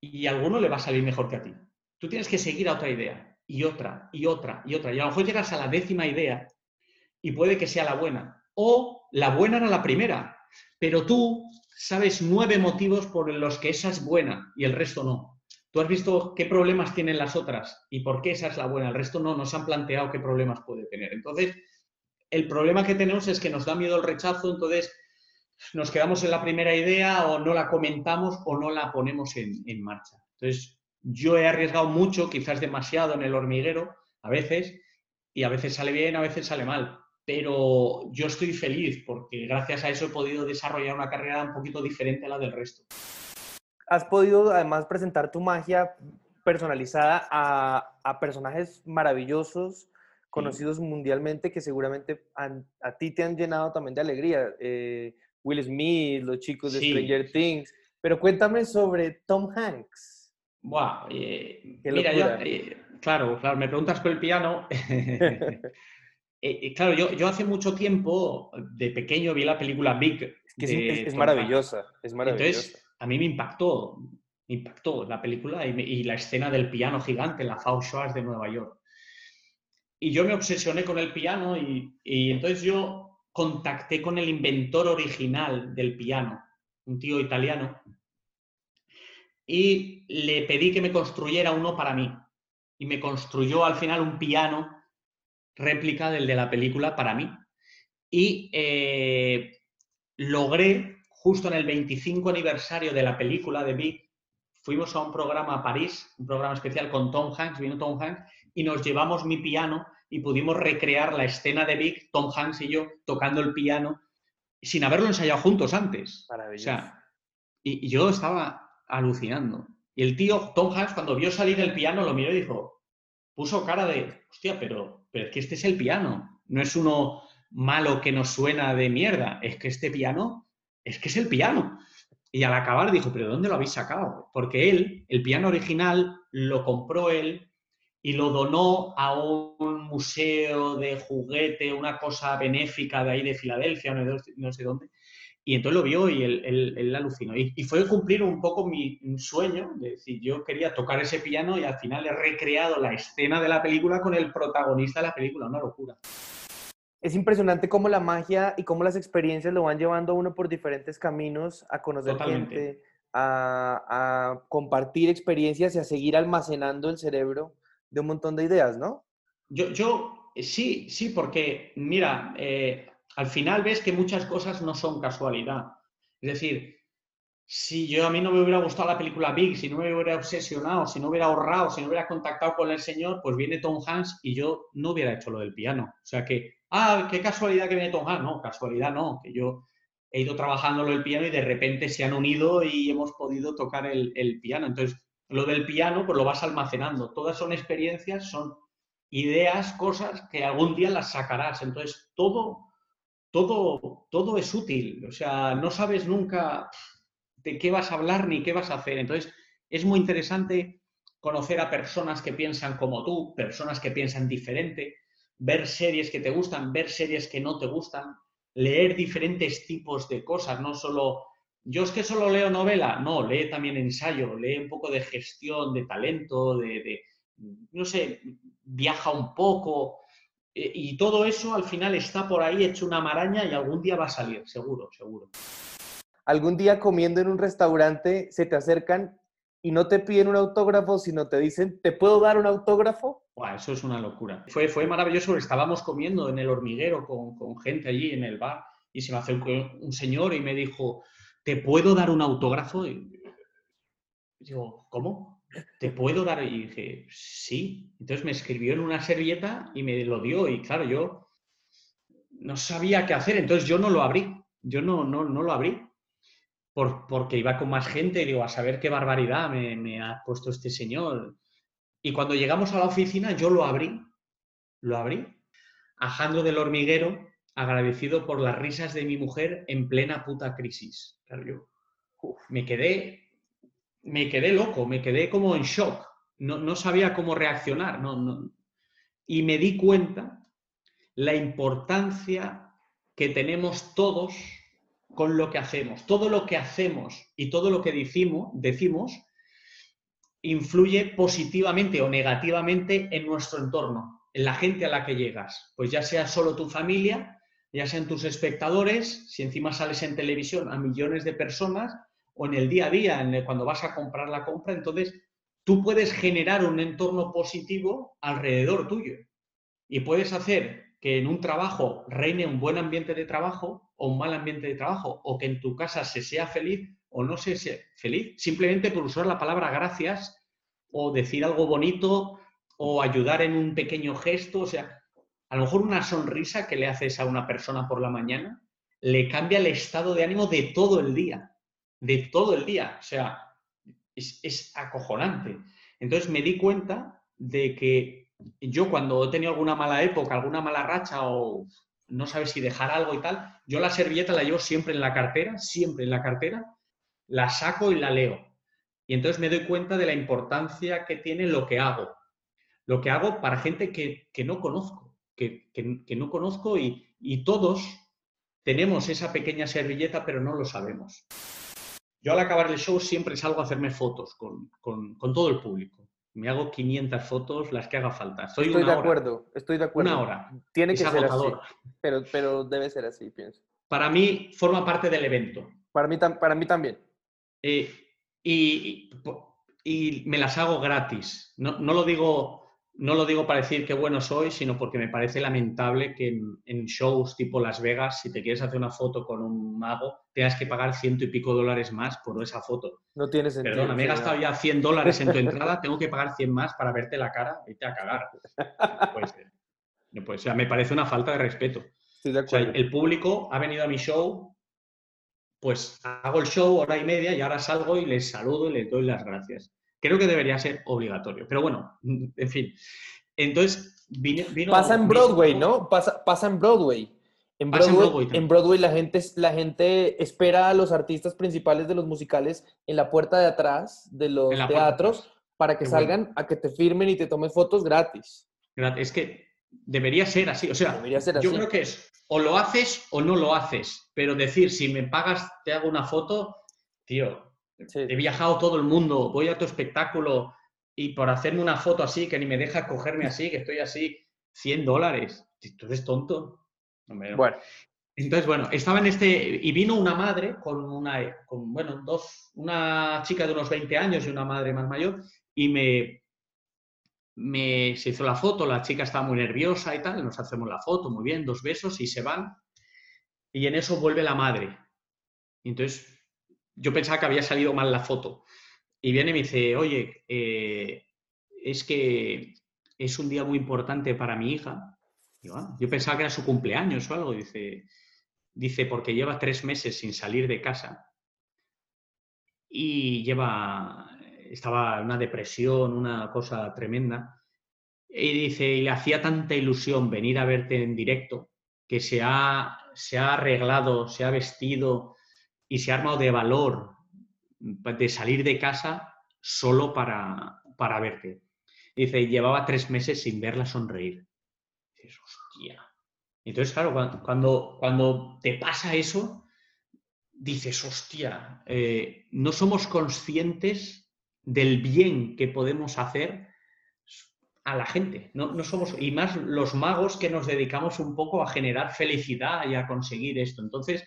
y a alguno le va a salir mejor que a ti. Tú tienes que seguir a otra idea y otra y otra y otra. Y a lo mejor llegas a la décima idea y puede que sea la buena. O la buena era la primera, pero tú sabes nueve motivos por los que esa es buena y el resto no. Tú has visto qué problemas tienen las otras y por qué esa es la buena. El resto no, no se han planteado qué problemas puede tener. Entonces, el problema que tenemos es que nos da miedo el rechazo, entonces nos quedamos en la primera idea o no la comentamos o no la ponemos en, en marcha. Entonces, yo he arriesgado mucho, quizás demasiado en el hormiguero, a veces, y a veces sale bien, a veces sale mal. Pero yo estoy feliz porque gracias a eso he podido desarrollar una carrera un poquito diferente a la del resto. Has podido además presentar tu magia personalizada a, personajes maravillosos, conocidos mundialmente, que seguramente a, ti te han llenado también de alegría. Eh, Will Smith, los chicos de Stranger Things. Pero cuéntame sobre Tom Hanks. Buah, eh, mira, eh, claro, claro, me preguntas por el piano. <laughs> claro, yo, yo, hace mucho tiempo, de pequeño, vi la película Big. Es, es, maravillosa, es maravillosa. Entonces, a mí me impactó, me impactó la película y, la escena del piano gigante en la Schwarz de Nueva York. Y yo me obsesioné con el piano y, y entonces yo contacté con el inventor original del piano, un tío italiano, y le pedí que me construyera uno para mí. Y me construyó al final un piano réplica del de la película para mí. Y eh, logré, justo en el 25 aniversario de la película de Big, fuimos a un programa a París, un programa especial con Tom Hanks, vino Tom Hanks, y nos llevamos mi piano y pudimos recrear la escena de Big, Tom Hanks y yo, tocando el piano, sin haberlo ensayado juntos antes. O sea, y, yo estaba alucinando. Y el tío, Tom Hanks, cuando vio salir el piano, lo miró y dijo, puso cara de, hostia, pero, pero es que este es el piano, no es uno malo que nos suena de mierda, es que este piano, es que es el piano. Y al acabar dijo, pero ¿dónde lo habéis sacado? Porque él, el piano original, lo compró él y lo donó a un museo de juguete, una cosa benéfica de ahí de Filadelfia, no sé dónde. Y entonces lo vio y él, él, alucinó. Y, fue cumplir un poco mi sueño, de decir, yo quería tocar ese piano y al final he recreado la escena de la película con el protagonista de la película, una locura es impresionante cómo la magia y cómo las experiencias lo van llevando a uno por diferentes caminos, a conocer gente, a, compartir experiencias y a seguir almacenando el cerebro de un montón de ideas, ¿no? Yo, yo sí, sí, porque mira, eh, al final ves que muchas cosas no son casualidad. Es decir, si yo a mí no me hubiera gustado la película Big, si no me hubiera obsesionado, si no hubiera ahorrado, si no hubiera contactado con el señor, pues viene Tom Hanks y yo no hubiera hecho lo del piano. O sea que ah, qué casualidad que viene Tom Hanks. No, casualidad no, que yo he ido trabajándolo el piano y de repente se han unido y hemos podido tocar el, piano. Entonces, lo del piano, pues lo vas almacenando. Todas son experiencias, son ideas, cosas que algún día las sacarás. Entonces, todo, todo, todo es útil. O sea, no sabes nunca de qué vas a hablar ni qué vas a hacer. Entonces, es muy interesante conocer a personas que piensan como tú, personas que piensan diferente, ver series que te gustan, ver series que no te gustan, leer diferentes tipos de cosas, no solo... Yo es que solo leo novela, no, lee también ensayo, lee un poco de gestión, de talento, de, no sé, viaja un poco, e, y todo eso al final está por ahí hecho una maraña y algún día va a salir, seguro, seguro. Algún día comiendo en un restaurante se te acercan y no te piden un autógrafo, sino te dicen, ¿te puedo dar un autógrafo? eso es una locura. Fue, fue maravilloso, estábamos comiendo en el hormiguero con, con gente allí en el bar y se me acercó un señor y me dijo, ¿te puedo dar un autógrafo? Y digo, ¿cómo? ¿Te puedo dar? Y dije, sí. Entonces me escribió en una servilleta y me lo dio. Y claro, yo no sabía qué hacer, entonces yo no lo abrí. Yo no, no, no lo abrí porque iba con más gente digo, a saber qué barbaridad me, ha puesto este señor. Y cuando llegamos a la oficina, yo lo abrí, lo abrí, a Jandro del Hormiguero, agradecido por las risas de mi mujer en plena puta crisis. yo me quedé, me quedé loco, me quedé como en shock. No, no sabía cómo reaccionar. No, no. Y me di cuenta la importancia que tenemos todos con lo que hacemos. Todo lo que hacemos y todo lo que decimos, decimos influye positivamente o negativamente en nuestro entorno, en la gente a la que llegas. Pues ya sea solo tu familia, ya sean tus espectadores, si encima sales en televisión a millones de personas, o en el día a día, cuando vas a comprar la compra, entonces tú puedes generar un entorno positivo alrededor tuyo. Y puedes hacer que en un trabajo reine un buen ambiente de trabajo o un mal ambiente de trabajo, o que en tu casa se sea feliz o no se sea feliz, simplemente por usar la palabra gracias o decir algo bonito o ayudar en un pequeño gesto, o sea, a lo mejor una sonrisa que le haces a una persona por la mañana le cambia el estado de ánimo de todo el día, de todo el día, o sea, es, es acojonante. Entonces me di cuenta de que yo cuando he tenido alguna mala época, alguna mala racha o no sabes si dejar algo y tal, yo la servilleta la llevo siempre en la cartera, siempre en la cartera, la saco y la leo. Y entonces me doy cuenta de la importancia que tiene lo que hago. Lo que hago para gente que, no conozco, que, no conozco y, todos tenemos esa pequeña servilleta, pero no lo sabemos. Yo al acabar el show siempre salgo a hacerme fotos con, con todo el público me hago 500 fotos, las que haga falta. estoy de acuerdo, estoy de acuerdo. Una hora. Tiene que ser así. Pero, pero debe ser así, pienso. Para mí forma parte del evento. Para mí, para mí también. Eh, y, y, me las hago gratis. No, no lo digo no lo digo para decir qué bueno soy, sino porque me parece lamentable que en, shows tipo Las Vegas, si te quieres hacer una foto con un mago, tengas que pagar ciento y pico dólares más por esa foto. No tiene sentido. Perdona, me he gastado ya 100 dólares en tu entrada, tengo que pagar 100 más para verte la cara y te a cagar. Pues, o sea, me parece una falta de respeto. el público ha venido a mi show, pues hago el show hora y media y ahora salgo y les saludo y les doy las gracias. Creo que debería ser obligatorio. Pero bueno, en fin. Entonces, vino... pasa en Broadway, ¿no? Pasa, pasa en Broadway. En Broadway, en Broadway, la, gente, la gente espera a los artistas principales de los musicales en la puerta de atrás de los teatros para que salgan a que te firmen y te tomen fotos gratis. Es que debería ser así. O sea, yo creo que es o lo haces o no lo haces. Pero decir, si me pagas, te hago una foto, tío, He viajado todo el mundo, voy a tu espectáculo y por hacerme una foto así, que ni me deja cogerme así, que estoy así, 100 dólares. ¿Tú eres tonto? Bueno. Entonces, bueno, estaba en este, y vino una madre con una, con, bueno, dos, una chica de unos 20 años y una madre más mayor, y me, me, se hizo la foto, la chica estaba muy nerviosa y tal, nos hacemos la foto, muy bien, dos besos y se van, y en eso vuelve la madre. Entonces yo pensaba que había salido mal la foto. Y viene y me dice, oye, eh, es que es un día muy importante para mi hija. Ah", yo pensaba que era su cumpleaños o algo. Dice, dice, porque lleva tres meses sin salir de casa y lleva, estaba en una depresión, una cosa tremenda. Y dice, y le hacía tanta ilusión venir a verte en directo que se ha, se ha arreglado, se ha vestido, y se ha armado de valor de salir de casa solo para, para verte. Dice, llevaba tres meses sin verla sonreír. Dices, hostia. Entonces, claro, cuando, cuando te pasa eso, dices, hostia, eh, no somos conscientes del bien que podemos hacer a la gente. No, no, somos, y más los magos que nos dedicamos un poco a generar felicidad y a conseguir esto. Entonces,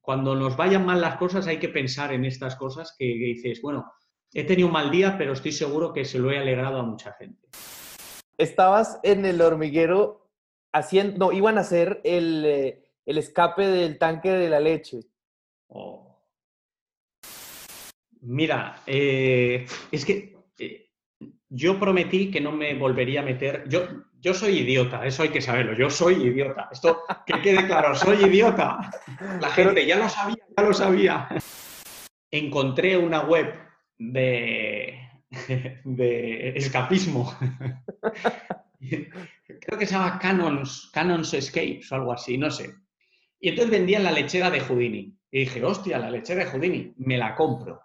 cuando nos vayan mal las cosas hay que pensar en estas cosas que, dices, bueno, he tenido un mal día, pero estoy seguro que se lo he alegrado a mucha gente. Estabas en el hormiguero haciendo, no, iban a hacer el, eh, escape del tanque de la leche. Oh. Mira, eh, es que eh, yo prometí que no me volvería a meter. Yo, yo soy idiota, eso hay que saberlo. Yo soy idiota. Esto que quede claro, soy idiota. La gente ya lo sabía, ya lo sabía. Encontré una web de, de escapismo. Creo que se llama Canons, Canons Escapes o algo así, no sé. Y entonces vendían la lechera de Houdini. Y dije, hostia, la lechera de Houdini, me la compro.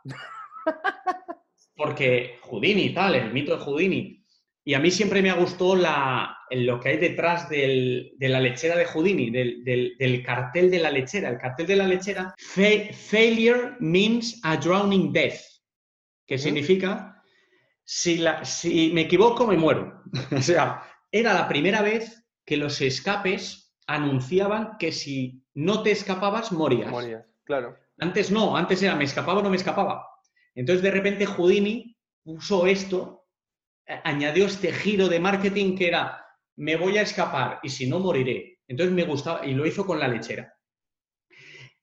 <laughs> Porque Houdini, tal, el mito de Houdini, y a mí siempre me ha gustado la, lo que hay detrás de la lechera de Houdini, del, cartel de la lechera. El cartel de la lechera, failure means a drowning death, que significa, si, si me equivoco, me muero. <laughs> o sea, era la primera vez que los escapes anunciaban que si no te escapabas, morías. Morías, claro. Antes no, antes era me escapaba o no me escapaba. Entonces, de repente, Houdini puso esto añadió este giro de marketing que era, me voy a escapar y si no moriré. Entonces me gustaba y lo hizo con la lechera.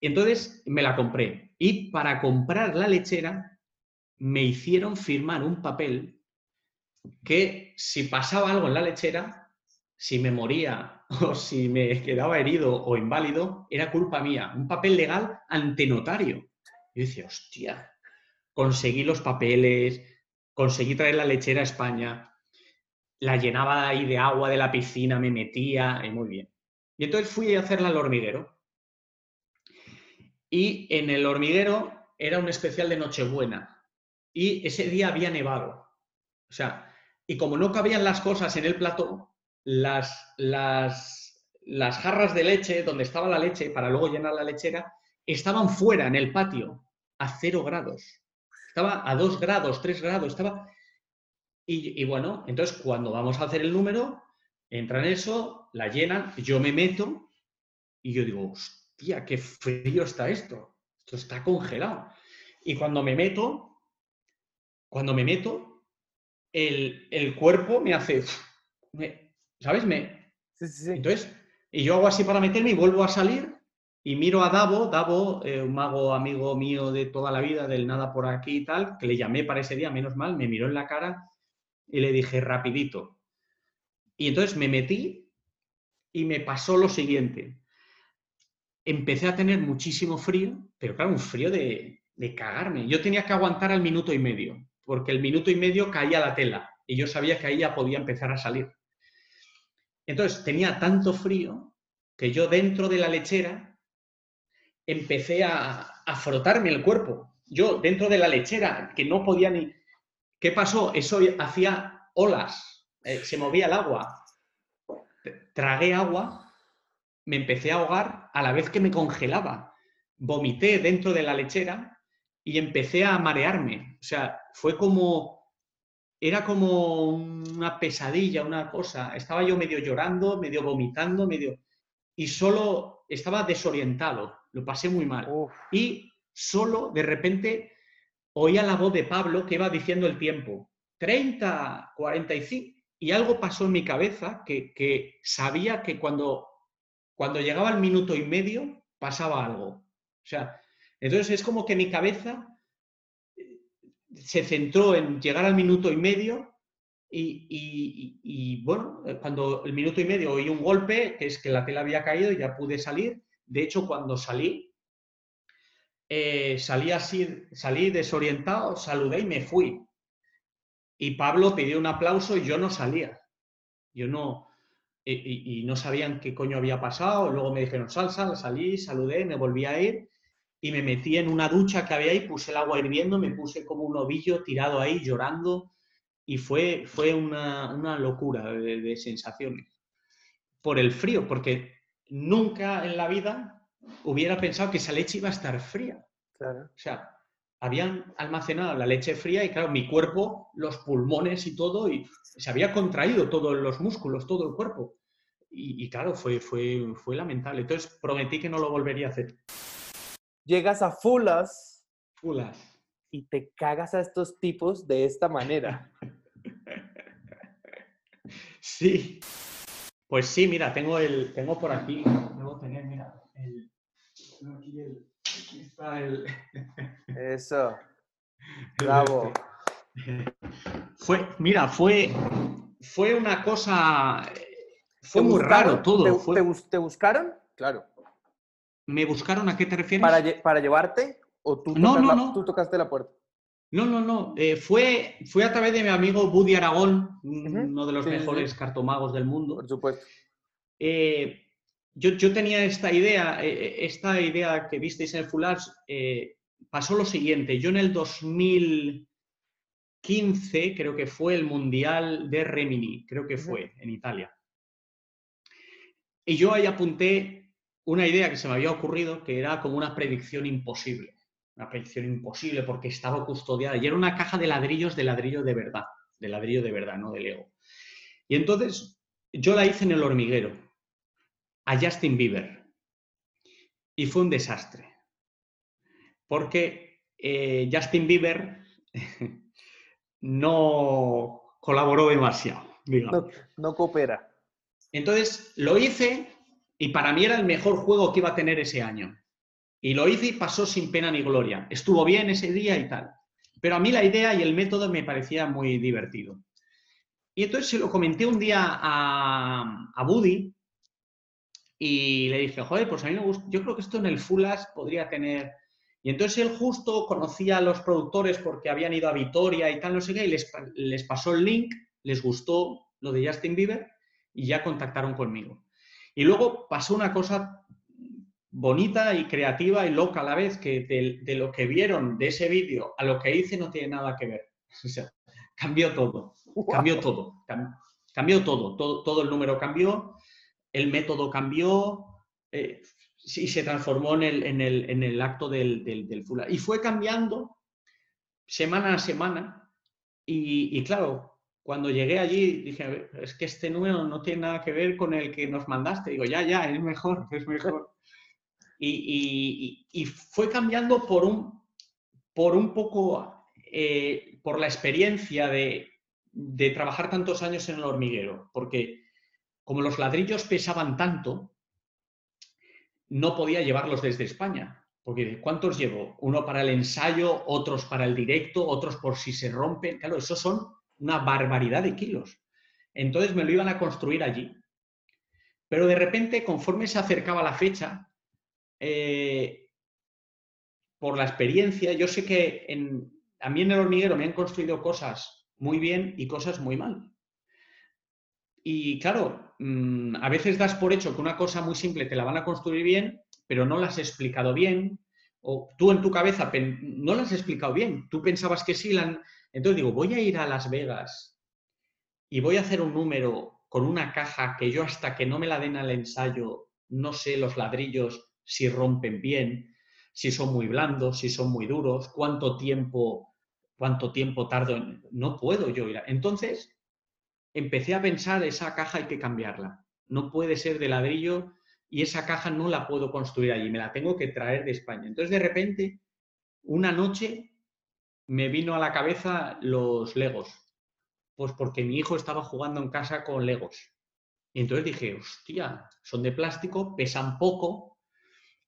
Entonces me la compré y para comprar la lechera me hicieron firmar un papel que si pasaba algo en la lechera, si me moría <laughs> o si me quedaba herido o inválido, era culpa mía. Un papel legal ante notario. Yo decía, hostia, conseguí los papeles, conseguí traer la lechera a España, la llenaba ahí de agua de la piscina, me metía, y muy bien. Y entonces fui a hacerla al hormiguero. Y en el hormiguero era un especial de Nochebuena. Y ese día había nevado. O sea, y como no cabían las cosas en el plato, las, las, las jarras de leche, donde estaba la leche, para luego llenar la lechera, estaban fuera en el patio, a cero grados. Estaba a dos grados, tres grados, estaba... Y, bueno, entonces cuando vamos a hacer el número, entran eso, la llenan, yo me meto y yo digo, hostia, qué frío está esto. Esto está congelado. Y cuando me meto, cuando me meto, el, el cuerpo me hace, ¿sabes? Me, sí, sí, sí. Entonces, y yo hago así para meterme y vuelvo a salir y miro a Davo, Davo, eh, un mago amigo mío de toda la vida, del nada por aquí y tal, que le llamé para ese día, menos mal, me miró en la cara y le dije, rapidito. Y entonces me metí y me pasó lo siguiente. Empecé a tener muchísimo frío, pero claro, un frío de, de cagarme. Yo tenía que aguantar al minuto y medio, porque el minuto y medio caía la tela y yo sabía que ahí ya podía empezar a salir. Entonces tenía tanto frío que yo dentro de la lechera empecé a, a frotarme el cuerpo. Yo dentro de la lechera, que no podía ni, ¿Qué pasó? Eso hacía olas, eh, se movía el agua. Tragué agua, me empecé a ahogar a la vez que me congelaba. Vomité dentro de la lechera y empecé a marearme. O sea, fue como, era como una pesadilla, una cosa. Estaba yo medio llorando, medio vomitando, medio... Y solo estaba desorientado, lo pasé muy mal. Y solo de repente oía la voz de Pablo que iba diciendo el tiempo, 30, 45, y algo pasó en mi cabeza que, sabía que cuando, cuando llegaba el minuto y medio pasaba algo. O sea, entonces es como que mi cabeza eh, se centró en llegar al minuto y medio y, bueno, cuando el minuto y medio oí un golpe, que es que la tela había caído y ya pude salir. De hecho, cuando salí, eh, salí así, salí desorientado, saludé y me fui. Y Pablo pidió un aplauso y yo no salía. Yo no, y, no sabían qué coño había pasado. Luego me dijeron, sal, sal, salí, saludé, me volví a ir y me metí en una ducha que había ahí, puse el agua hirviendo, me puse como un ovillo tirado ahí llorando y fue, fue una, locura de, de sensaciones. Por el frío, porque nunca en la vida hubiera pensado que esa leche iba a estar fría. O sea, habían almacenado la leche fría y claro, mi cuerpo, los pulmones y todo, y se había contraído todos los músculos, todo el cuerpo. Y, claro, fue, fue, fue lamentable. Entonces prometí que no lo volvería a hacer. Llegas a Fulas. Fulas. Y te cagas a estos tipos de esta manera. <laughs> sí. Pues sí, mira, tengo el, tengo por aquí, debo tener, mira, el, <laughs> eso. Bravo. Fue, mira, fue, fue una cosa. Fue muy raro todo. ¿Te, buscaron? Claro. ¿Me buscaron a qué te refieres? ¿Para, para llevarte? ¿O tú, no, no, no. tú tocaste la puerta? No, no, no. Eh, fue, fue a través de mi amigo Buddy Aragón, uno de los mejores cartomagos del mundo. Por supuesto. Eh, yo, tenía esta idea, eh, esta idea que visteis en eh, pasó lo siguiente. Yo en el 2015 creo que fue el Mundial de Remini, creo que fue en Italia. Y yo ahí apunté una idea que se me había ocurrido que era como una predicción imposible. Una predicción imposible porque estaba custodiada y era una caja de ladrillos de ladrillo de verdad, de ladrillo de verdad, no de Lego. Y entonces yo la hice en el hormiguero a Justin Bieber. Y fue un desastre. Porque eh, Justin Bieber <laughs> no colaboró demasiado. No, coopera. Entonces lo hice y para mí era el mejor juego que iba a tener ese año. Y lo hice y pasó sin pena ni gloria. Estuvo bien ese día y tal. Pero a mí la idea y el método me parecía muy divertido. Y entonces se lo comenté un día a, a Buddy y le dije, joder, pues a mí me gusta, yo creo que esto en el Fulas podría tener... Y entonces él justo conocía a los productores porque habían ido a Vitoria y tal, no sé qué, y les, les pasó el link, les gustó lo de Justin Bieber y ya contactaron conmigo. Y luego pasó una cosa bonita y creativa y loca a la vez, que de, lo que vieron de ese vídeo a lo que hice no tiene nada que ver. <laughs> O sea, cambió todo, cambió todo, cambió todo, todo, todo el número cambió, el método cambió eh, y se transformó en el, en el, en el acto del, del, del Y fue cambiando semana a semana y, y claro, cuando llegué allí dije, es que este número no tiene nada que ver con el que nos mandaste. Digo, ya, ya, es mejor, es mejor. <laughs> Y, y, fue cambiando por un, por un poco, eh, por la experiencia de, de, trabajar tantos años en el hormiguero, porque como los ladrillos pesaban tanto, no podía llevarlos desde España. Porque ¿cuántos llevo? Uno para el ensayo, otros para el directo, otros por si se rompen. Claro, esos son una barbaridad de kilos. Entonces me lo iban a construir allí. Pero de repente, conforme se acercaba la fecha, eh, por la experiencia, yo sé que en, a mí en el hormiguero me han construido cosas muy bien y cosas muy mal. Y claro, mm, a veces das por hecho que una cosa muy simple te la van a construir bien, pero no la has explicado bien, o tú en tu cabeza no la has explicado bien, tú pensabas que sí, entonces digo, voy a ir a Las Vegas y voy a hacer un número con una caja que yo hasta que no me la den al ensayo no sé los ladrillos si rompen bien, si son muy blandos, si son muy duros, cuánto tiempo, cuánto tiempo tardo en... No puedo yo ir. A... Entonces empecé a pensar, esa caja hay que cambiarla. No puede ser de ladrillo y esa caja no la puedo construir allí, me la tengo que traer de España. Entonces de repente, una noche me vino a la cabeza los Legos. Pues porque mi hijo estaba jugando en casa con Legos. Y entonces dije, hostia, son de plástico, pesan poco.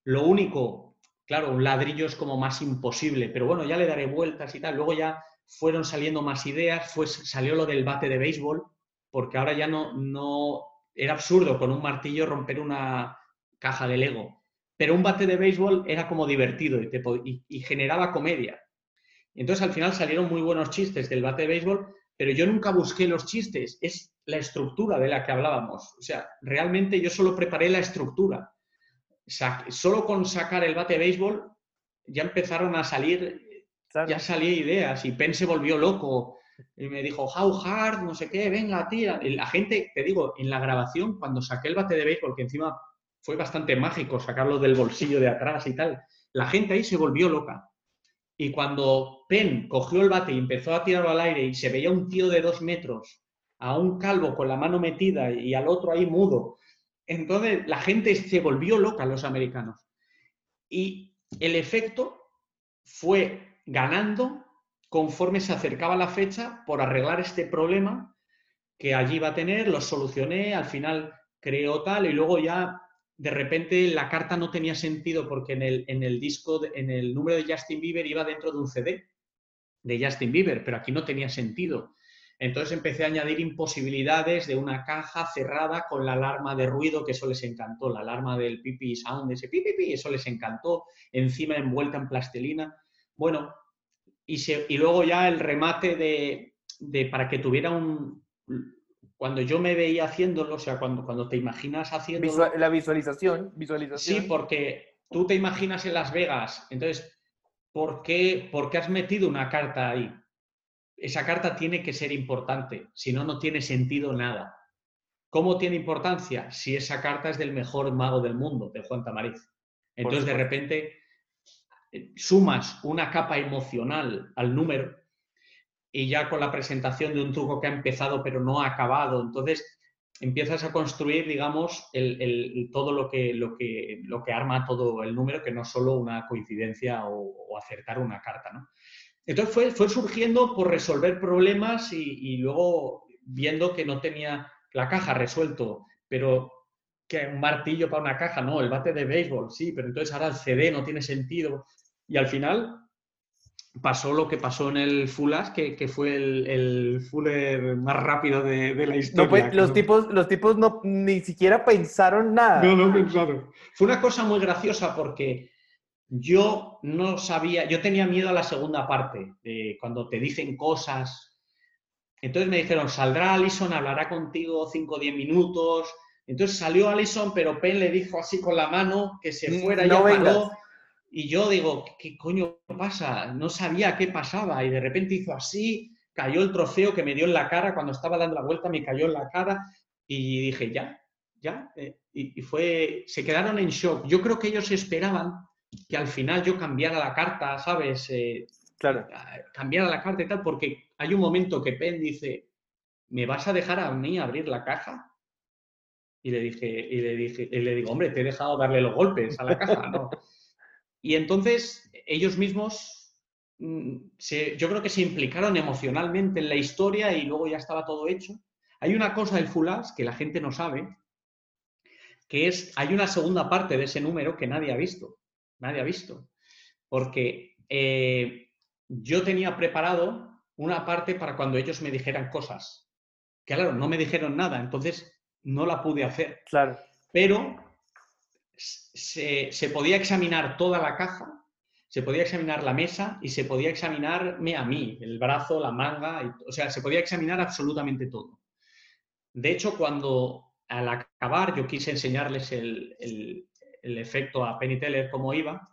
Lo único, claro, un ladrillo es como más imposible, pero bueno, ya le daré vueltas y tal. Luego ya fueron saliendo más ideas, pues salió lo del bate de béisbol, porque ahora ya no, no era absurdo con un martillo romper una caja de Lego. Pero un bate de béisbol era como divertido y generaba comedia. Entonces al final salieron muy buenos chistes del bate de béisbol, pero yo nunca busqué los chistes, es la estructura de la que hablábamos. O sea, realmente yo solo preparé la estructura. Solo con sacar el bate de béisbol ya empezaron a salir, ya salían ideas y Penn se volvió loco y me dijo, how hard, no sé qué, venga, tía. Y la gente, te digo, en la grabación, cuando saqué el bate de béisbol, que encima fue bastante mágico sacarlo del bolsillo de atrás y tal, la gente ahí se volvió loca. Y cuando Penn cogió el bate y empezó a tirarlo al aire y se veía un tío de dos metros, a un calvo con la mano metida y al otro ahí mudo, entonces la gente se volvió loca, los americanos. Y el efecto fue ganando conforme se acercaba la fecha por arreglar este problema que allí iba a tener, lo solucioné, al final creó tal y luego ya de repente la carta no tenía sentido porque en el, en el disco, en el número de Justin Bieber iba dentro de un CD de Justin Bieber, pero aquí no tenía sentido. Entonces empecé a añadir imposibilidades de una caja cerrada con la alarma de ruido, que eso les encantó, la alarma del pipi sound, ese pipi, eso les encantó, encima envuelta en plastilina. Bueno, y, y luego ya el remate de, de, para que tuviera un, cuando yo me veía haciéndolo, o sea, cuando, cuando te imaginas haciendo... la visualización, visualización. Sí, porque tú te imaginas en Las Vegas, entonces, ¿por qué, ¿por qué has metido una carta ahí? Esa carta tiene que ser importante, si no, no tiene sentido nada. ¿Cómo tiene importancia? Si esa carta es del mejor mago del mundo, de Juan Tamariz. Entonces, de repente, eh, sumas una capa emocional al número y ya con la presentación de un truco que ha empezado pero no ha acabado. Entonces empiezas a construir, digamos, el, todo lo que, lo, que, lo que arma todo el número, que no es solo una coincidencia o, acertar una carta. ¿no? Entonces fue, fue surgiendo por resolver problemas y, luego viendo que no tenía la caja resuelto, pero que un martillo para una caja, no, el bate de béisbol, sí, pero entonces ahora el CD no tiene sentido. Y al final pasó lo que pasó en el Fulas, que, que fue el, el, Fuller más rápido de, de la historia. No, pues, los, tipos, los tipos no, ni siquiera pensaron nada. No, no pensaron. Fue una cosa muy graciosa porque yo no sabía, yo tenía miedo a la segunda parte, cuando te dicen cosas. Entonces me dijeron, saldrá Alison, hablará contigo 5 o 10 minutos. Entonces salió Alison, pero Penn le dijo así con la mano que se fuera y no y yo digo, ¿qué coño pasa? No sabía qué pasaba y de repente hizo así, cayó el trofeo que me dio en la cara cuando estaba dando la vuelta, me cayó en la cara y dije, ya, ya. Eh, y, fue, se quedaron en shock. Yo creo que ellos esperaban que al final yo cambiara la carta, ¿sabes? Eh, claro. Cambiara la carta y tal, porque hay un momento que Penn dice, ¿me vas a dejar a mí abrir la caja? Y le dije, y le dije, y le digo, hombre, te he dejado darle los golpes a la caja, ¿no? Y entonces ellos mismos, mm, yo creo que se implicaron emocionalmente en la historia y luego ya estaba todo hecho. Hay una cosa del Fulas que la gente no sabe, que es, hay una segunda parte de ese número que nadie ha visto, nadie ha visto, porque eh, yo tenía preparado una parte para cuando ellos me dijeran cosas. Que claro, no me dijeron nada, entonces no la pude hacer. Claro. Pero se, podía examinar toda la caja, se podía examinar la mesa y se podía examinarme a mí, el brazo, la manga, o sea, se podía examinar absolutamente todo. De hecho, cuando al acabar yo quise enseñarles el, efecto a Penny Teller, cómo iba,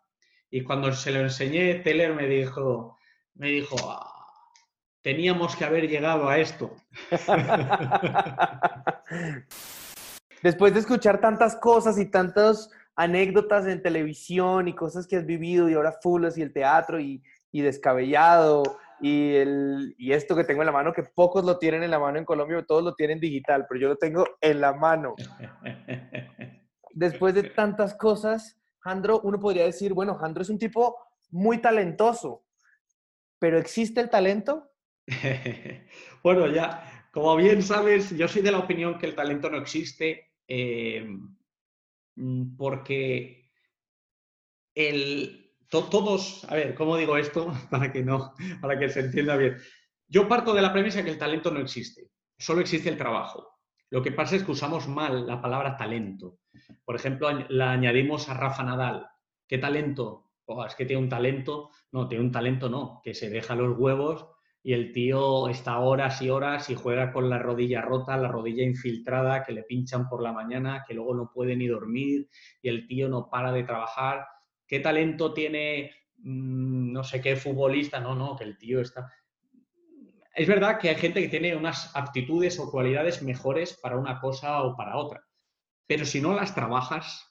y cuando se lo enseñé, Teller me dijo, me dijo, ah, teníamos que haber llegado a esto. <laughs> después de escuchar tantas cosas y tantas anécdotas en televisión y cosas que has vivido y ahora Fulas y el teatro y, descabellado y, el, y esto que tengo en la mano, que pocos lo tienen en la mano en Colombia, todos lo tienen digital, pero yo lo tengo en la mano. <laughs> Después de tantas cosas, Jandro, uno podría decir, bueno, Jandro es un tipo muy talentoso, pero ¿existe el talento? <laughs> bueno, ya, como bien sabes, yo soy de la opinión que el talento no existe eh, mm, porque el, todos, a ver, ¿cómo digo esto? <laughs> Para que, no, para que se entienda bien. Yo parto de la premisa que el talento no existe, solo existe el trabajo. Lo que pasa es que usamos mal la palabra talento. Por ejemplo, la añadimos a Rafa Nadal. ¿Qué talento? Oh, es que tiene un talento. No, tiene un talento no, que se deja los huevos y el tío está horas y horas y juega con la rodilla rota, la rodilla infiltrada, que le pinchan por la mañana, que luego no puede ni dormir y el tío no para de trabajar. ¿Qué talento tiene mm, no sé qué futbolista? No, no, que el tío está... Es verdad que hay gente que tiene unas aptitudes o cualidades mejores para una cosa o para otra, pero si no las trabajas,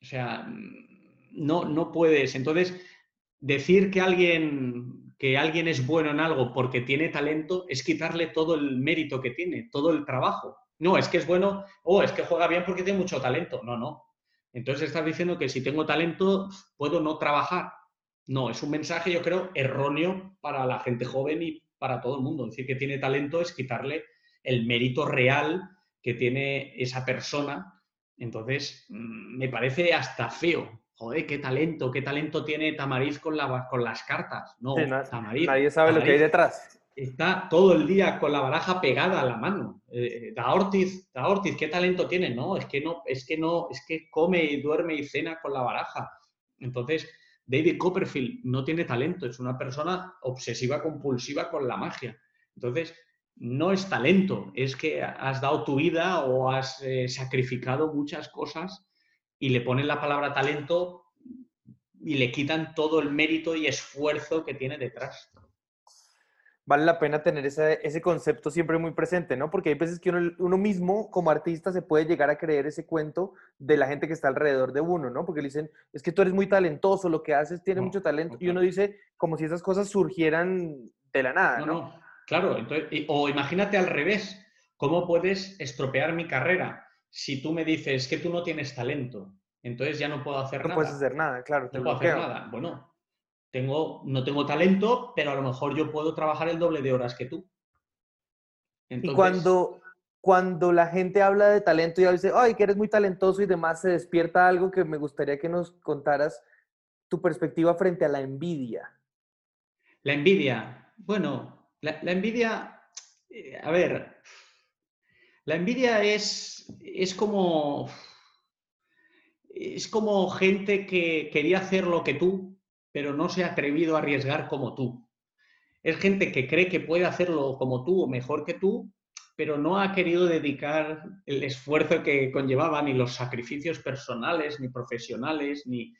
o sea, no, no puedes. Entonces, decir que alguien que alguien es bueno en algo porque tiene talento es quitarle todo el mérito que tiene, todo el trabajo. No, es que es bueno, o es que juega bien porque tiene mucho talento. No, no. Entonces estás diciendo que si tengo talento puedo no trabajar. No, es un mensaje yo creo erróneo para la gente joven y para todo el mundo. Decir que tiene talento es quitarle el mérito real que tiene esa persona. Entonces, mm, me parece hasta feo joder, qué talento, qué talento tiene Tamariz con, con las cartas. No, Tamariz. Nadie sabe lo que hay detrás. Está todo el día con la baraja pegada a la mano. Eh, eh, da Ortiz, da Ortiz, qué talento tiene. No, es que no, es que no, es que come y duerme y cena con la baraja. Entonces, David Copperfield no tiene talento, es una persona obsesiva compulsiva con la magia. Entonces, no es talento, es que has dado tu vida o has eh, sacrificado muchas cosas y le ponen la palabra talento y le quitan todo el mérito y esfuerzo que tiene detrás. Vale la pena tener ese, ese concepto siempre muy presente, ¿no? Porque hay veces que uno, uno, mismo, como artista, se puede llegar a creer ese cuento de la gente que está alrededor de uno, ¿no? Porque le dicen, es que tú eres muy talentoso, lo que haces tiene mucho talento. Y uno dice, como si esas cosas surgieran de la nada, ¿no? no, Claro, entonces, o imagínate al revés, ¿cómo puedes estropear mi carrera? si tú me dices que tú no tienes talento, entonces ya no puedo hacer nada. No puedes hacer nada, claro. no puedo hacer nada. Bueno, tengo, no tengo talento, pero a lo mejor yo puedo trabajar el doble de horas que tú. y cuando, cuando la gente habla de talento y dice, ay, que eres muy talentoso y demás, se despierta algo que me gustaría que nos contaras tu perspectiva frente a la envidia. La envidia. Bueno, la, envidia, eh, a ver, la envidia es, es como es como gente que quería hacer lo que tú, pero no se ha atrevido a arriesgar como tú. Es gente que cree que puede hacerlo como tú o mejor que tú, pero no ha querido dedicar el esfuerzo que conllevaba, ni los sacrificios personales, ni profesionales, ni,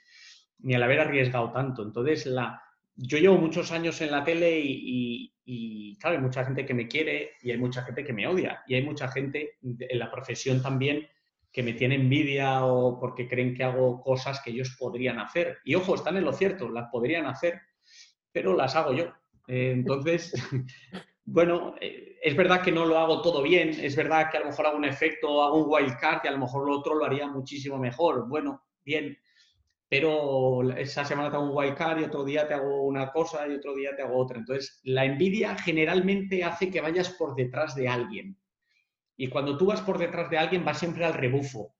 ni al haber arriesgado tanto. Entonces, la, yo llevo muchos años en la tele y, y, claro, hay mucha gente que me quiere y hay mucha gente que me odia. Y hay mucha gente en la profesión también que me tiene envidia o porque creen que hago cosas que ellos podrían hacer. Y ojo, están en lo cierto, las podrían hacer, pero las hago yo. Eh, entonces, <laughs> bueno, eh, es verdad que no lo hago todo bien, es verdad que a lo mejor hago un efecto, hago un wildcard y a lo mejor lo otro lo haría muchísimo mejor. Bueno, bien, pero esa semana te hago un wildcard y otro día te hago una cosa y otro día te hago otra. Entonces, la envidia generalmente hace que vayas por detrás de alguien. Y cuando tú vas por detrás de alguien, vas siempre al rebufo.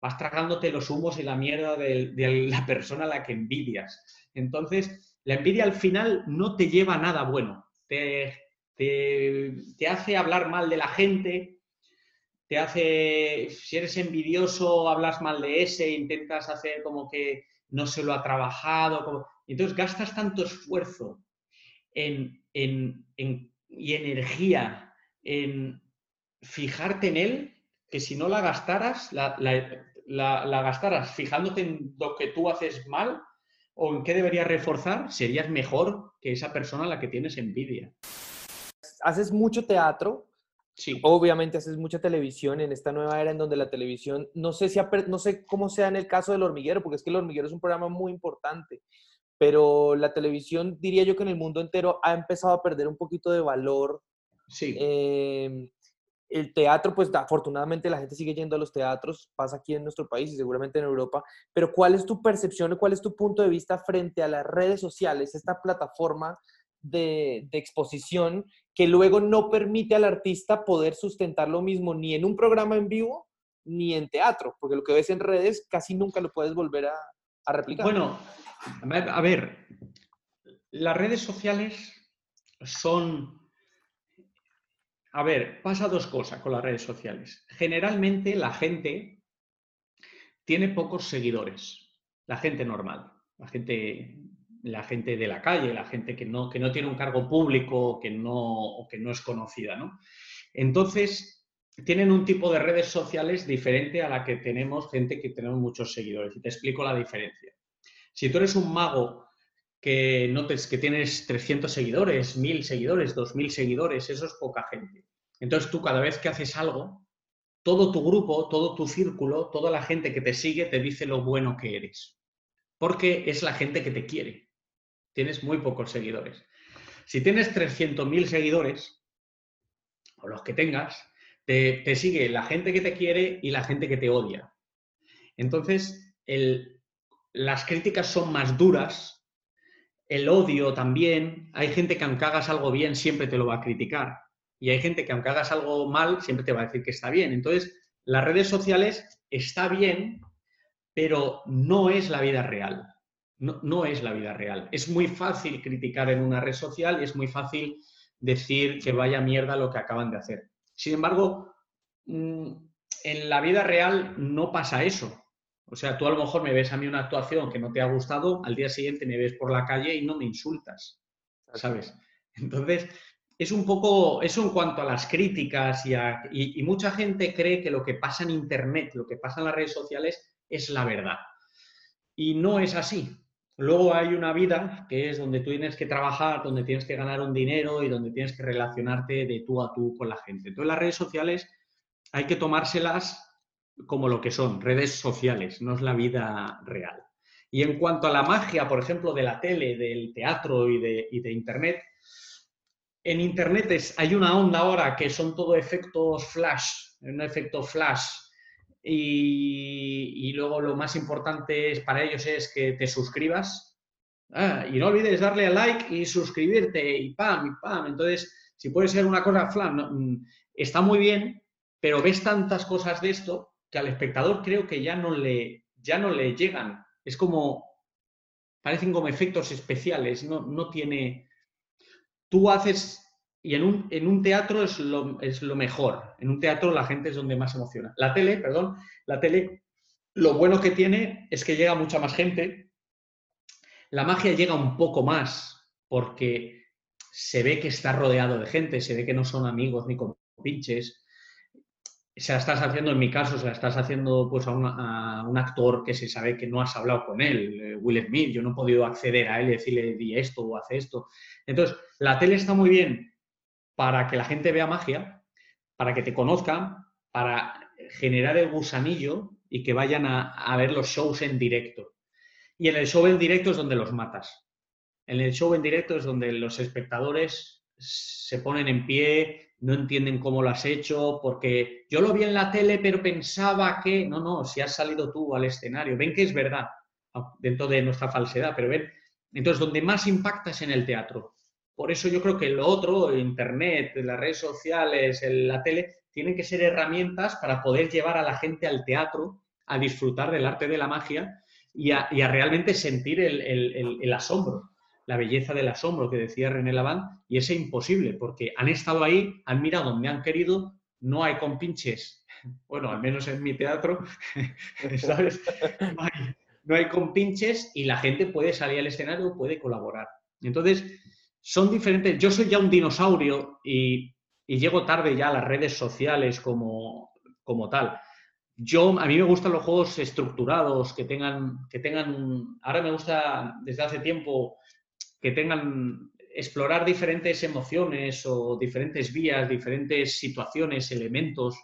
Vas tragándote los humos y la mierda de, la persona a la que envidias. Entonces, la envidia al final no te lleva a nada bueno. Te, te, hace hablar mal de la gente, te hace, si eres envidioso, hablas mal de ese, intentas hacer como que no se lo ha trabajado. Entonces gastas tanto esfuerzo en, y energía en fijarte en él, que si no la gastaras, la, gastaras fijándote en lo que tú haces mal o en qué deberías reforzar, serías mejor que esa persona a la que tienes envidia. Haces mucho teatro, Sí. Obviamente haces mucha televisión en esta nueva era en donde la televisión, no sé, si no sé cómo sea en el caso del hormiguero, porque es que el hormiguero es un programa muy importante, pero la televisión diría yo que en el mundo entero ha empezado a perder un poquito de valor. Sí. Eh, el teatro, pues afortunadamente la gente sigue yendo a los teatros, pasa aquí en nuestro país y seguramente en Europa, pero ¿cuál es tu percepción o cuál es tu punto de vista frente a las redes sociales, esta plataforma de, exposición que luego no permite al artista poder sustentar lo mismo ni en un programa en vivo ni en teatro, porque lo que ves en redes casi nunca lo puedes volver a, replicar. Bueno, a ver, las redes sociales son a ver, pasa dos cosas con las redes sociales. Generalmente la gente tiene pocos seguidores, la gente normal, la gente, la gente de la calle, la gente que no, que no tiene un cargo público que no, o que no es conocida. ¿no? Entonces, tienen un tipo de redes sociales diferente a la que tenemos gente que tenemos muchos seguidores. Y te explico la diferencia. Si tú eres un mago que notes que tienes 300 seguidores, 1000 seguidores, 2000 seguidores, eso es poca gente. Entonces tú cada vez que haces algo, todo tu grupo, todo tu círculo, toda la gente que te sigue te dice lo bueno que eres. Porque es la gente que te quiere. Tienes muy pocos seguidores. Si tienes 300.000 seguidores, o los que tengas, te, te, sigue la gente que te quiere y la gente que te odia. Entonces, las críticas son más duras el odio también. Hay gente que aunque hagas algo bien siempre te lo va a criticar. Y hay gente que aunque hagas algo mal siempre te va a decir que está bien. Entonces, las redes sociales está bien, pero no es la vida real. No, no es la vida real. Es muy fácil criticar en una red social y es muy fácil decir que vaya mierda lo que acaban de hacer. Sin embargo, mm, en la vida real no pasa eso. O sea, tú a lo mejor me ves a mí una actuación que no te ha gustado, al día siguiente me ves por la calle y no me insultas, ¿sabes? Entonces, es un poco eso en cuanto a las críticas y, y, mucha gente cree que lo que pasa en Internet, lo que pasa en las redes sociales es la verdad. Y no es así. Luego hay una vida que es donde tú tienes que trabajar, donde tienes que ganar un dinero y donde tienes que relacionarte de tú a tú con la gente. Entonces las redes sociales hay que tomárselas como lo que son, redes sociales, no es la vida real. Y en cuanto a la magia, por ejemplo, de la tele, del teatro y de, Internet, en Internet hay una onda ahora que son todo efectos flash, un efecto flash. Y, luego lo más importante es, para ellos es que te suscribas. Ah, y no olvides darle a like y suscribirte y pam, y pam. Entonces, si puede ser una cosa flash, mm, está muy bien, pero ves tantas cosas de esto que al espectador creo que ya no le, ya no le llegan. Es como, parecen como efectos especiales, no, no tiene... Tú haces, y en un, en un teatro es lo, es lo mejor, en un teatro la gente es donde más emociona. La tele, perdón, la tele, lo bueno que tiene es que llega mucha más gente, la magia llega un poco más porque se ve que está rodeado de gente, se ve que no son amigos ni compinches, se la estás haciendo, en mi caso, se la estás haciendo pues, a, un actor que se sabe que no has hablado con él, eh, Will Smith, yo no he podido acceder a él y decirle, di esto o hace esto. Entonces, la tele está muy bien para que la gente vea magia, para que te conozcan, para generar el gusanillo y que vayan a, ver los shows en directo. Y en el show en directo es donde los matas. En el show en directo es donde los espectadores se ponen en pie, no entienden cómo lo has hecho, porque yo lo vi en la tele, pero pensaba que, no, no, si has salido tú al escenario, ven que es verdad, dentro de nuestra falsedad, pero ven, entonces donde más impacta es en el teatro. Por eso yo creo que lo otro, Internet, las redes sociales, la tele, tienen que ser herramientas para poder llevar a la gente al teatro a disfrutar del arte de la magia y a, realmente sentir el asombro la belleza del asombro que decía René Laván, y es imposible, porque han estado ahí, han mirado donde han querido, no hay compinches, <laughs> bueno, al menos en mi teatro, <laughs> ¿sabes? No hay, compinches y la gente puede salir al escenario, puede colaborar. Entonces, son diferentes. Yo soy ya un dinosaurio y, llego tarde ya a las redes sociales como, como tal. Yo, a mí me gustan los juegos estructurados, que tengan, que tengan, ahora me gusta desde hace tiempo que tengan explorar diferentes emociones o diferentes vías, diferentes situaciones, elementos,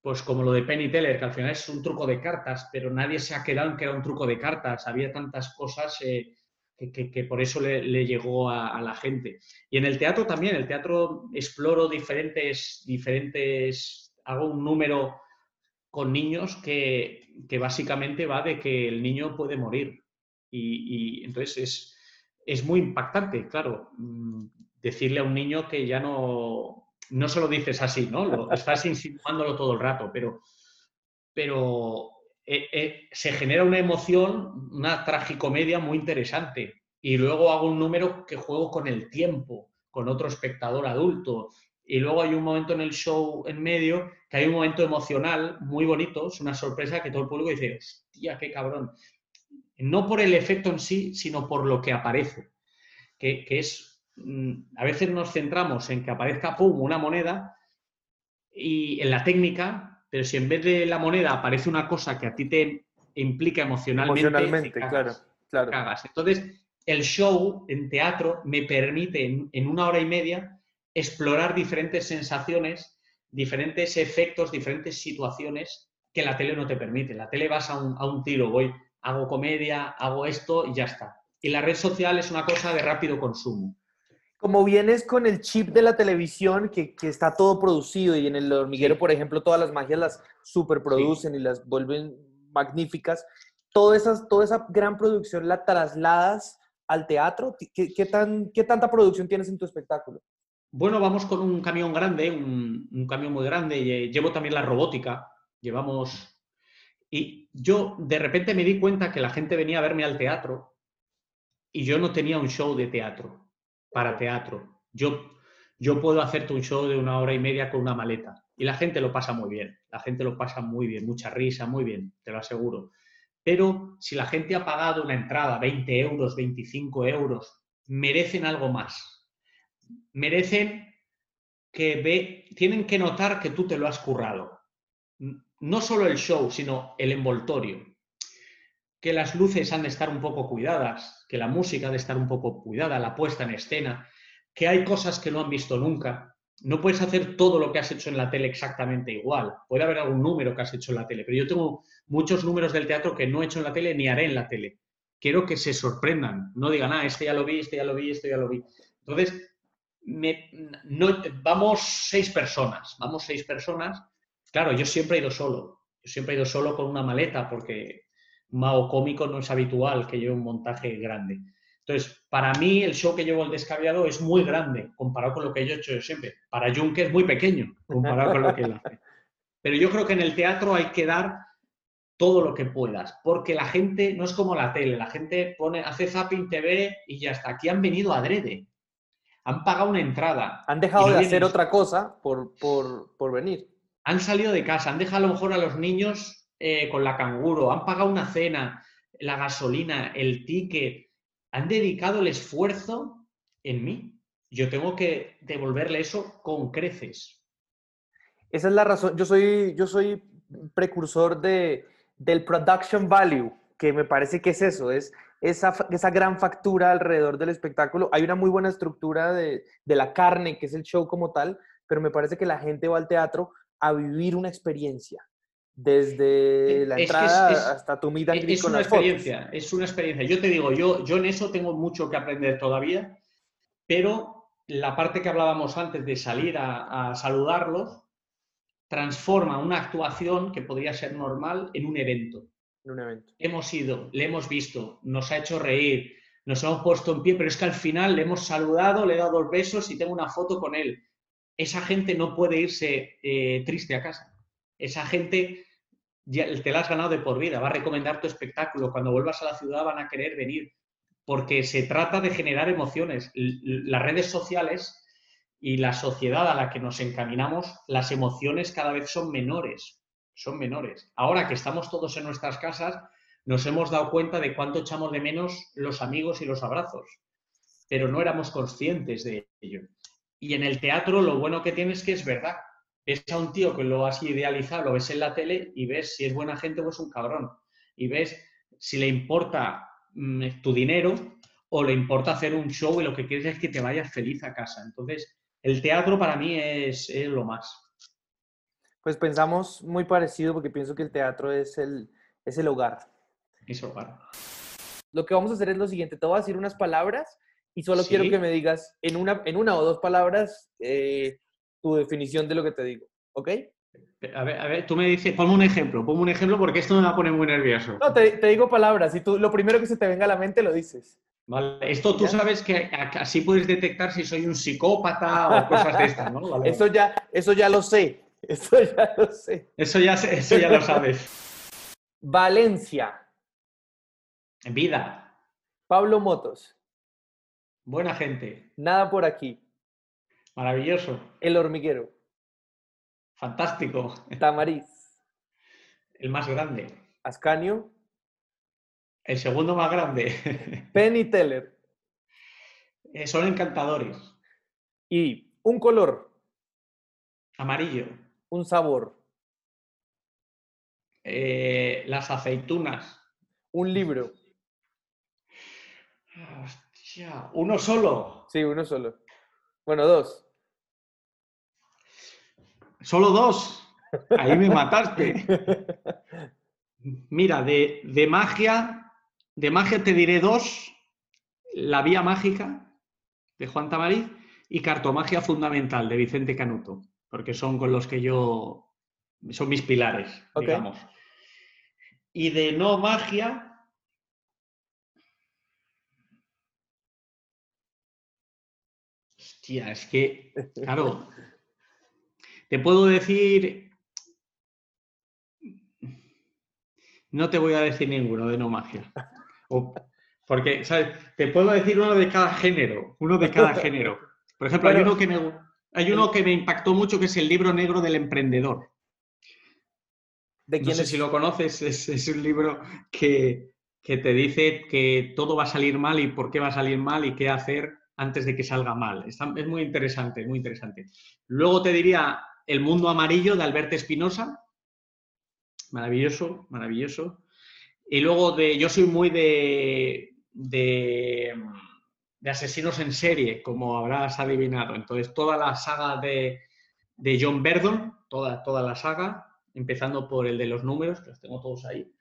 pues como lo de Penny Teller, que al final es un truco de cartas, pero nadie se ha quedado en que era un truco de cartas, había tantas cosas eh, que, por eso le, llegó a, la gente. Y en el teatro también, el teatro exploro diferentes, diferentes, hago un número con niños que, básicamente va de que el niño puede morir. y entonces es, es muy impactante, claro, mm, decirle a un niño que ya no, no se lo dices así, ¿no? Lo, estás insinuándolo todo el rato, pero, pero eh, eh, se genera una emoción, una tragicomedia muy interesante. Y luego hago un número que juego con el tiempo, con otro espectador adulto. Y luego hay un momento en el show en medio que hay un momento emocional muy bonito, es una sorpresa que todo el público dice, hostia, qué cabrón no por el efecto en sí, sino por lo que aparece, que, es, mm, a veces nos centramos en que aparezca, ¡pum!, una moneda y en la técnica, pero si en vez de la moneda aparece una cosa que a ti te implica emocionalmente, emocionalmente claro, claro. Cagas. Entonces, el show en teatro me permite en, una hora y media explorar diferentes sensaciones, diferentes efectos, diferentes situaciones que la tele no te permite. La tele vas a un, a un tiro, voy hago comedia, hago esto y ya está. Y la red social es una cosa de rápido consumo. Como vienes con el chip de la televisión, que, está todo producido y en el hormiguero, por ejemplo, todas las magias las superproducen y las vuelven magníficas, toda esa, toda esa gran producción la trasladas al teatro. ¿Qué, tan, ¿Qué tanta producción tienes en tu espectáculo? Bueno, vamos con un camión grande, un, un camión muy grande. Y, llevo también la robótica. Llevamos y yo de repente me di cuenta que la gente venía a verme al teatro y yo no tenía un show de teatro, para teatro. Yo, yo puedo hacerte un show de una hora y media con una maleta y la gente lo pasa muy bien, la gente lo pasa muy bien, mucha risa, muy bien, te lo aseguro. Pero si la gente ha pagado una entrada, 20 euros, 25 euros, merecen algo más. Merecen que ve, tienen que notar que tú te lo has currado no solo el show, sino el envoltorio. Que las luces han de estar un poco cuidadas, que la música ha de estar un poco cuidada, la puesta en escena, que hay cosas que no han visto nunca. No puedes hacer todo lo que has hecho en la tele exactamente igual. Puede haber algún número que has hecho en la tele, pero yo tengo muchos números del teatro que no he hecho en la tele ni haré en la tele. Quiero que se sorprendan, no digan, ah, este ya lo vi, este ya lo vi, este ya lo vi. Entonces, no, vamos seis personas, vamos seis personas Claro, yo siempre he ido solo. Yo siempre he ido solo con una maleta porque un mago cómico no es habitual que lleve un montaje grande. Entonces, para mí el show que llevo el descabellado es muy grande comparado con lo que yo he hecho siempre. Para Juncker es muy pequeño comparado con lo que él hace. Pero yo creo que en el teatro hay que dar todo lo que puedas, porque la gente no es como la tele, la gente pone, hace zapping TV y ya está. Aquí han venido adrede, han pagado una entrada. Han dejado de hacer otra cosa por, por, venir. Han salido de casa, han dejado a lo mejor a los niños eh, con la canguro, han pagado una cena, la gasolina, el ticket, han dedicado el esfuerzo en mí. Yo tengo que devolverle eso con creces. Esa es la razón. Yo soy, yo soy precursor de, del production value, que me parece que es eso, es esa, esa gran factura alrededor del espectáculo. Hay una muy buena estructura de, de la carne, que es el show como tal, pero me parece que la gente va al teatro a vivir una experiencia. Desde la entrada hasta tu mitad es una experiencia, es una experiencia. Yo te digo, yo, yo en eso tengo mucho que aprender todavía, pero la parte que hablábamos antes de salir a, a saludarlos, transforma una actuación que podría ser normal en un evento. En un evento. Hemos ido, le hemos visto, nos ha hecho reír, nos hemos puesto en pie, pero es que al final le hemos saludado, le he dado dos besos y tengo una foto con él. Esa gente no puede irse eh, triste a casa. Esa gente te la has ganado de por vida, va a recomendar tu espectáculo. Cuando vuelvas a la ciudad van a querer venir, porque se trata de generar emociones. Las redes sociales y la sociedad a la que nos encaminamos, las emociones cada vez son menores, son menores. Ahora que estamos todos en nuestras casas, nos hemos dado cuenta de cuánto echamos de menos los amigos y los abrazos, pero no éramos conscientes de ello. Y en el teatro lo bueno que tienes es que es verdad. Ves a un tío que lo has idealizado, lo ves en la tele y ves si es buena gente o es un cabrón. Y ves si le importa mm, tu dinero o le importa hacer un show y lo que quieres es que te vayas feliz a casa. Entonces, el teatro para mí es, lo más. Pues pensamos muy parecido porque pienso que el teatro es el, es el hogar. Es hogar. Lo que vamos a hacer es lo siguiente, te voy a decir unas palabras y solo quiero que me digas en una, en una o dos palabras eh, tu definición de lo que te digo, ¿ok? A ver, a ver, tú me dices, ponme un ejemplo, ponme un ejemplo porque esto me va a poner muy nervioso. No, te, te digo palabras y tú lo primero que se te venga a la mente lo dices. Esto tú sabes que así puedes detectar si soy un psicópata o cosas de estas, ¿no? <laughs> Eso, ya, eso ya lo sé. Eso ya lo sé. Eso ya, eso ya lo sabes. <laughs> Valencia. Vida. Pablo Motos. Buena gente. Nada por aquí. Maravilloso. El hormiguero. Fantástico. Tamariz. El más grande. Ascanio. El segundo más grande. Penny Teller. Eh, son encantadores. Y un color. Amarillo. Un sabor. Eh, las aceitunas. Un libro. Hostia, ¿uno solo? Sí, uno solo. Bueno, dos. ¿Solo dos? Ahí me mataste. <laughs> Mira, de, de magia, de magia te diré dos, La Vía Mágica de Juan Tamariz y Cartomagia Fundamental de Vicente Canuto, porque son con los que yo, son mis pilares, digamos. Y de no magia, Hostia, es que, claro, <laughs> te puedo decir no te voy a decir ninguno de no magia porque, ¿sabes? Te puedo decir uno de cada género, uno de cada género. Por ejemplo, hay, uno que me, hay uno que me impactó mucho que es el libro negro del emprendedor. ¿De no sé si lo conoces, es, un libro que, te dice que todo va a salir mal y por qué va a salir mal y qué hacer antes de que salga mal. es muy interesante, muy interesante. Luego te diría El mundo amarillo de Alberto Espinosa. Maravilloso, maravilloso. Y luego de, yo soy muy de, de, asesinos en serie, como habrás adivinado. Entonces, toda la saga de, John Verdon, toda, toda la saga, empezando por el de los números, que los tengo todos ahí,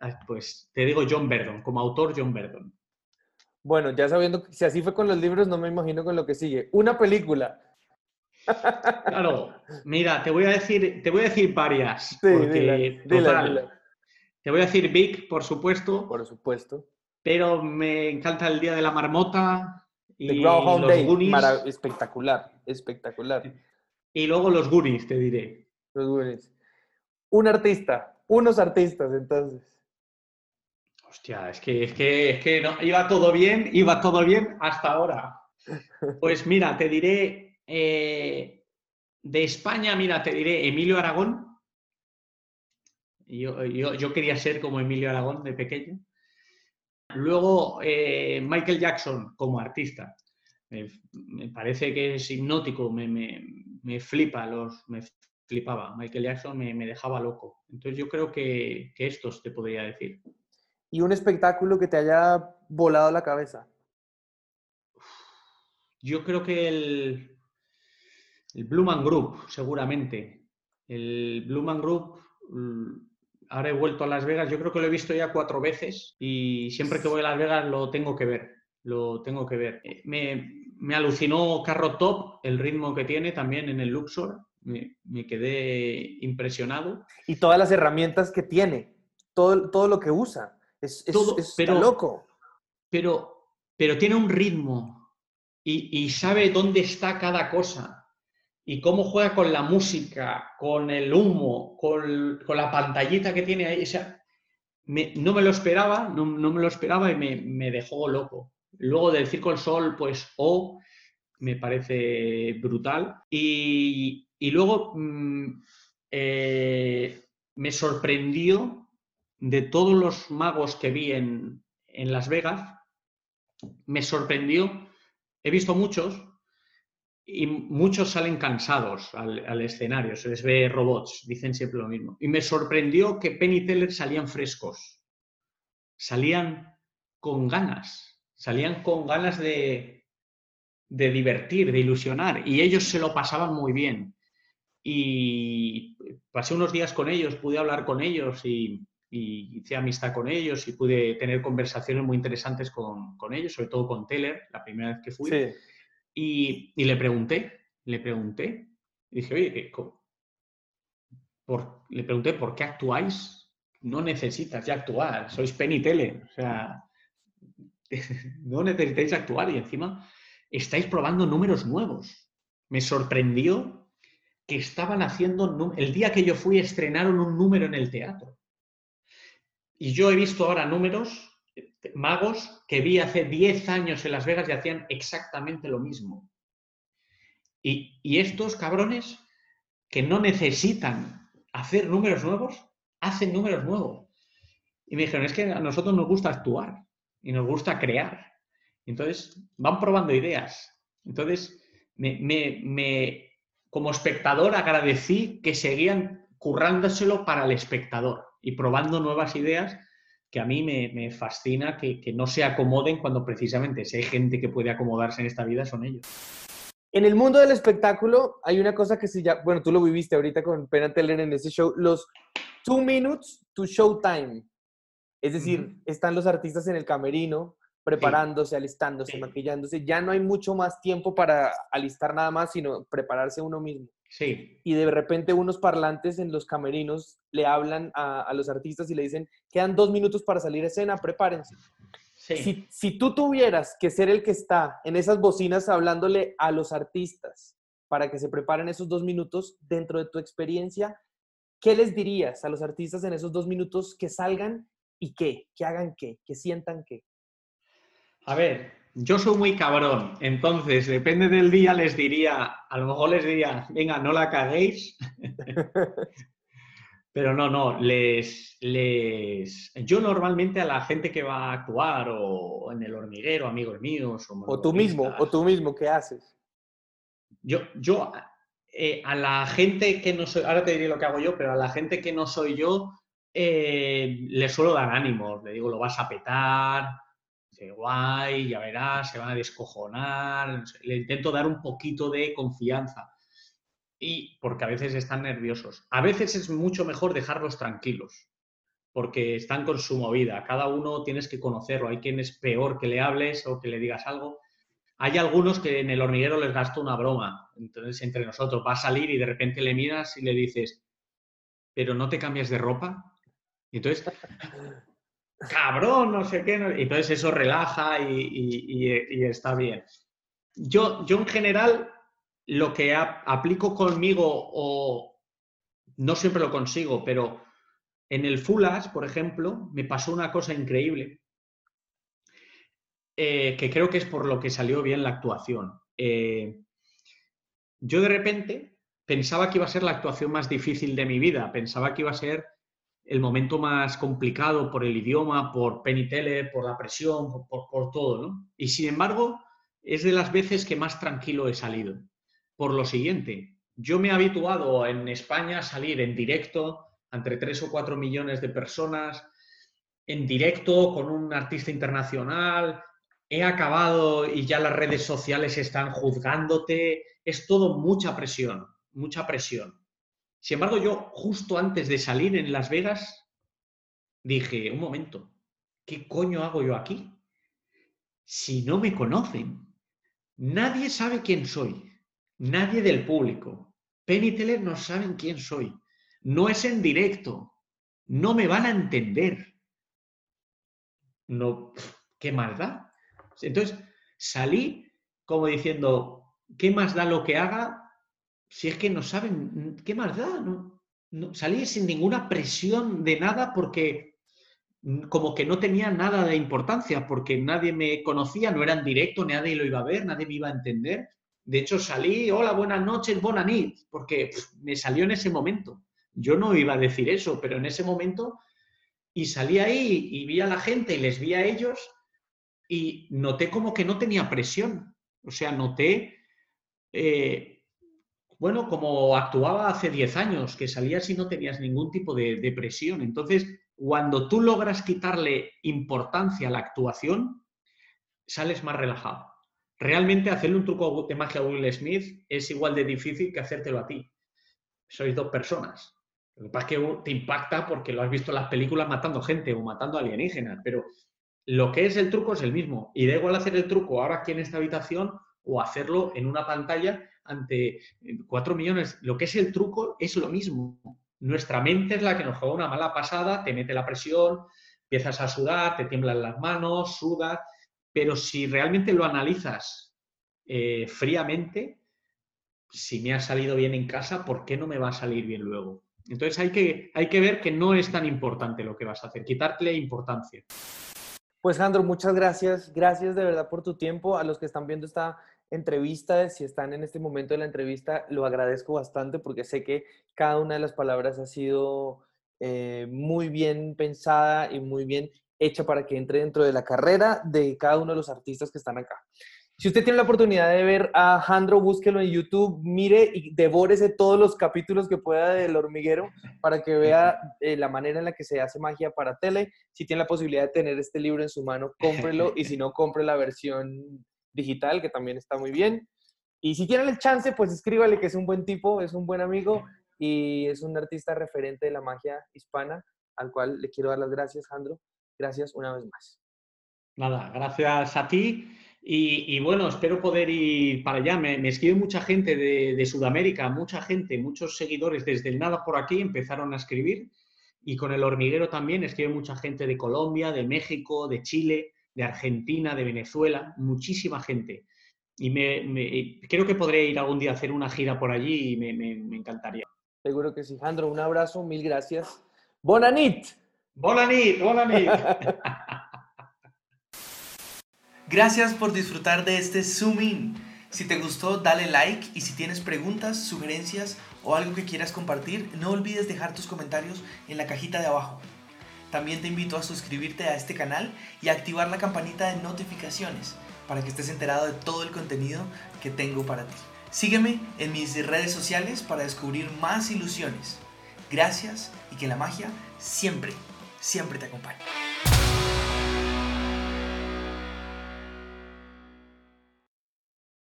ah, pues te digo John Verdon, como autor John Verdon. Bueno, ya sabiendo, si así fue con los libros, no me imagino con lo que sigue. Una película. Claro, mira, te voy a decir, te voy a decir varias. porque, Te voy a decir Big, por supuesto. Por supuesto. pero me encanta el Día de la Marmota y los Day, Goonies. espectacular, espectacular. Y luego los Goonies, te diré. Los Goonies. Un artista, unos artistas, entonces. Hostia, es que, es que, es que no, iba todo bien, iba todo bien hasta ahora. <laughs> Pues mira, te diré, eh, de España, mira, te diré Emilio Aragón. Yo, yo, quería ser como Emilio Aragón de pequeño. Luego, eh, Michael Jackson como artista. Me, parece que es hipnótico, me, me, flipa, los, me flipaba. Michael Jackson me, dejaba loco. Entonces yo creo que, que estos te podría decir. ¿Y un espectáculo que te haya volado la cabeza? Yo creo que el, el Blue Man Group, seguramente. El Blue Man Group, mm, ahora he vuelto a Las Vegas, yo creo que lo he visto ya cuatro veces y siempre que voy a Las Vegas lo tengo que ver, lo tengo que ver. Eh, me, alucinó Carro Top, el ritmo que tiene también en el Luxor, me, quedé impresionado. Y todas las herramientas que tiene, todo, todo lo que usa, es, pero, loco. Pero, pero tiene un ritmo y, y sabe dónde está cada cosa y cómo juega con la música, con el humo, con, la pantallita que tiene ahí. O sea, no me lo esperaba, no, me lo esperaba y me, dejó loco. Luego del Circo del Sol, pues O, me parece brutal. Y, luego mm, eh, me sorprendió de todos los magos que vi en, en Las Vegas, me sorprendió, he visto muchos, y muchos salen cansados al, escenario, se les ve robots, dicen siempre lo mismo. Y me sorprendió que Penny Teller salían frescos, salían con ganas, salían con ganas de, de divertir, de ilusionar, y ellos se lo pasaban muy bien. Y pasé unos días con ellos, pude hablar con ellos y, hice amistad con ellos y pude tener conversaciones muy interesantes con, con ellos, sobre todo con Teller, la primera vez que fui. Sí y, le pregunté, le pregunté, dije, oye, por, le pregunté, ¿por qué actuáis? No necesitas ya actuar, sois Penny Tele, o sea, <laughs> no necesitáis actuar y encima estáis probando números nuevos. Me sorprendió que estaban haciendo, el día que yo fui estrenaron un número en el teatro. Y yo he visto ahora números magos que vi hace 10 años en Las Vegas y hacían exactamente lo mismo. Y, estos cabrones que no necesitan hacer números nuevos, hacen números nuevos. Y me dijeron, es que a nosotros nos gusta actuar y nos gusta crear. Entonces, van probando ideas. Entonces, me, como espectador agradecí que seguían currándoselo para el espectador y probando nuevas ideas que a mí me, fascina que, no se acomoden cuando precisamente si hay gente que puede acomodarse en esta vida son ellos. En el mundo del espectáculo hay una cosa que se llama, bueno, tú lo viviste ahorita con Penn Teller en ese show, los two minutes to show time. Es decir, están los artistas en el camerino preparándose, alistándose, maquillándose. Ya no hay mucho más tiempo para alistar nada más, sino prepararse uno mismo. Sí. Y de repente unos parlantes en los camerinos le hablan a, los artistas y le dicen, quedan dos minutos para salir a escena, prepárense. Si, si, tú tuvieras que ser el que está en esas bocinas hablándole a los artistas para que se preparen esos dos minutos dentro de tu experiencia, ¿qué les dirías a los artistas en esos dos minutos que salgan y qué? Que hagan qué, que sientan qué. A ver, yo soy muy cabrón, entonces depende del día les diría, a lo mejor les diría, venga, no la caguéis. <laughs> Pero no, no, les, les... Yo normalmente a la gente que va a actuar o en el hormiguero, amigos míos... O, o tú mismo, o tú mismo, ¿qué haces? Yo, yo eh, a la gente que no soy, ahora te diré lo que hago yo, pero a la gente que no soy yo, eh, le suelo dar ánimos, le digo, lo vas a petar, guay, ya verás, se van a descojonar. Le intento dar un poquito de confianza. Y porque a veces están nerviosos. A veces es mucho mejor dejarlos tranquilos, porque están con su movida. Cada uno tienes que conocerlo. Hay quien es peor que le hables o que le digas algo. Hay algunos que en el hormiguero les gasto una broma. Entonces, entre nosotros, va a salir y de repente le miras y le dices, pero no te cambias de ropa. Y entonces cabrón, no sé qué. Entonces eso relaja y, está bien. Yo, yo en general lo que aplico conmigo o no siempre lo consigo, pero en el Fulas, por ejemplo, me pasó una cosa increíble eh, que creo que es por lo que salió bien la actuación. Eh, yo de repente pensaba que iba a ser la actuación más difícil de mi vida, pensaba que iba a ser el momento más complicado por el idioma, por Penny Tele, por la presión, por, todo, ¿no? Y sin embargo, es de las veces que más tranquilo he salido. Por lo siguiente, yo me he habituado en España a salir en directo entre 3 o 4 millones de personas, en directo con un artista internacional, he acabado y ya las redes sociales están juzgándote, es todo mucha presión, mucha presión. Sin embargo, yo justo antes de salir en Las Vegas dije, un momento, ¿qué coño hago yo aquí? Si no me conocen, nadie sabe quién soy, nadie del público. Penny Teller no saben quién soy. No es en directo. No me van a entender. No, ¿qué más da? Entonces, salí como diciendo, ¿qué más da lo que haga si es que no saben, ¿qué más da? No, salí sin ninguna presión de nada porque como que no tenía nada de importancia, porque nadie me conocía, no era en directo, nadie lo iba a ver, nadie me iba a entender. De hecho, salí, hola, buenas noches, buena nit, porque me salió en ese momento. Yo no iba a decir eso, pero en ese momento, y salí ahí y vi a la gente y les vi a ellos y noté como que no tenía presión. O sea, noté, eh, bueno, como actuaba hace 10 años, que salías y no tenías ningún tipo de, de presión. Entonces, cuando tú logras quitarle importancia a la actuación, sales más relajado. Realmente hacerle un truco de magia a Will Smith es igual de difícil que hacértelo a ti. Sois dos personas. Lo que pasa es que te impacta porque lo has visto en las películas matando gente o matando alienígenas, pero lo que es el truco es el mismo. Y da igual hacer el truco ahora aquí en esta habitación o hacerlo en una pantalla ante cuatro millones. Lo que es el truco es lo mismo. Nuestra mente es la que nos juega una mala pasada, te mete la presión, empiezas a sudar, te tiemblan las manos, sudas, pero si realmente lo analizas eh, fríamente, si me ha salido bien en casa, ¿por qué no me va a salir bien luego? Entonces hay que, hay que ver que no es tan importante lo que vas a hacer, quitarle importancia. Pues, Jandro, muchas gracias. Gracias de verdad por tu tiempo. A los que están viendo esta entrevista, si están en este momento de la entrevista, lo agradezco bastante porque sé que cada una de las palabras ha sido eh, muy bien pensada y muy bien hecha para que entre dentro de la carrera de cada uno de los artistas que están acá. Si usted tiene la oportunidad de ver a Jandro, búsquelo en YouTube, mire y devórese todos los capítulos que pueda del hormiguero para que vea <laughs> eh, la manera en la que se hace magia para tele. Si tiene la posibilidad de tener este libro en su mano, cómprelo y si no, compre la versión digital, que también está muy bien. Y si tienen el chance, pues escríbale que es un buen tipo, es un buen amigo y es un artista referente de la magia hispana, al cual le quiero dar las gracias, Jandro. Gracias una vez más. Nada, gracias a ti. Y, bueno, espero poder ir para allá. Me, escribe mucha gente de, Sudamérica, mucha gente, muchos seguidores desde el nada por aquí empezaron a escribir. Y con el hormiguero también escribe mucha gente de Colombia, de México, de Chile, de Argentina, de Venezuela, muchísima gente. Y me, creo que podré ir algún día a hacer una gira por allí y me, me encantaría. Seguro que sí, Jandro. Un abrazo, mil gracias. Bonanit. Bonanit, bonanit. <laughs> Gracias por disfrutar de este Zoom In. Si te gustó, dale like y si tienes preguntas, sugerencias o algo que quieras compartir, no olvides dejar tus comentarios en la cajita de abajo. También te invito a suscribirte a este canal y a activar la campanita de notificaciones para que estés enterado de todo el contenido que tengo para ti. Sígueme en mis redes sociales para descubrir más ilusiones. Gracias y que la magia siempre, siempre te acompañe.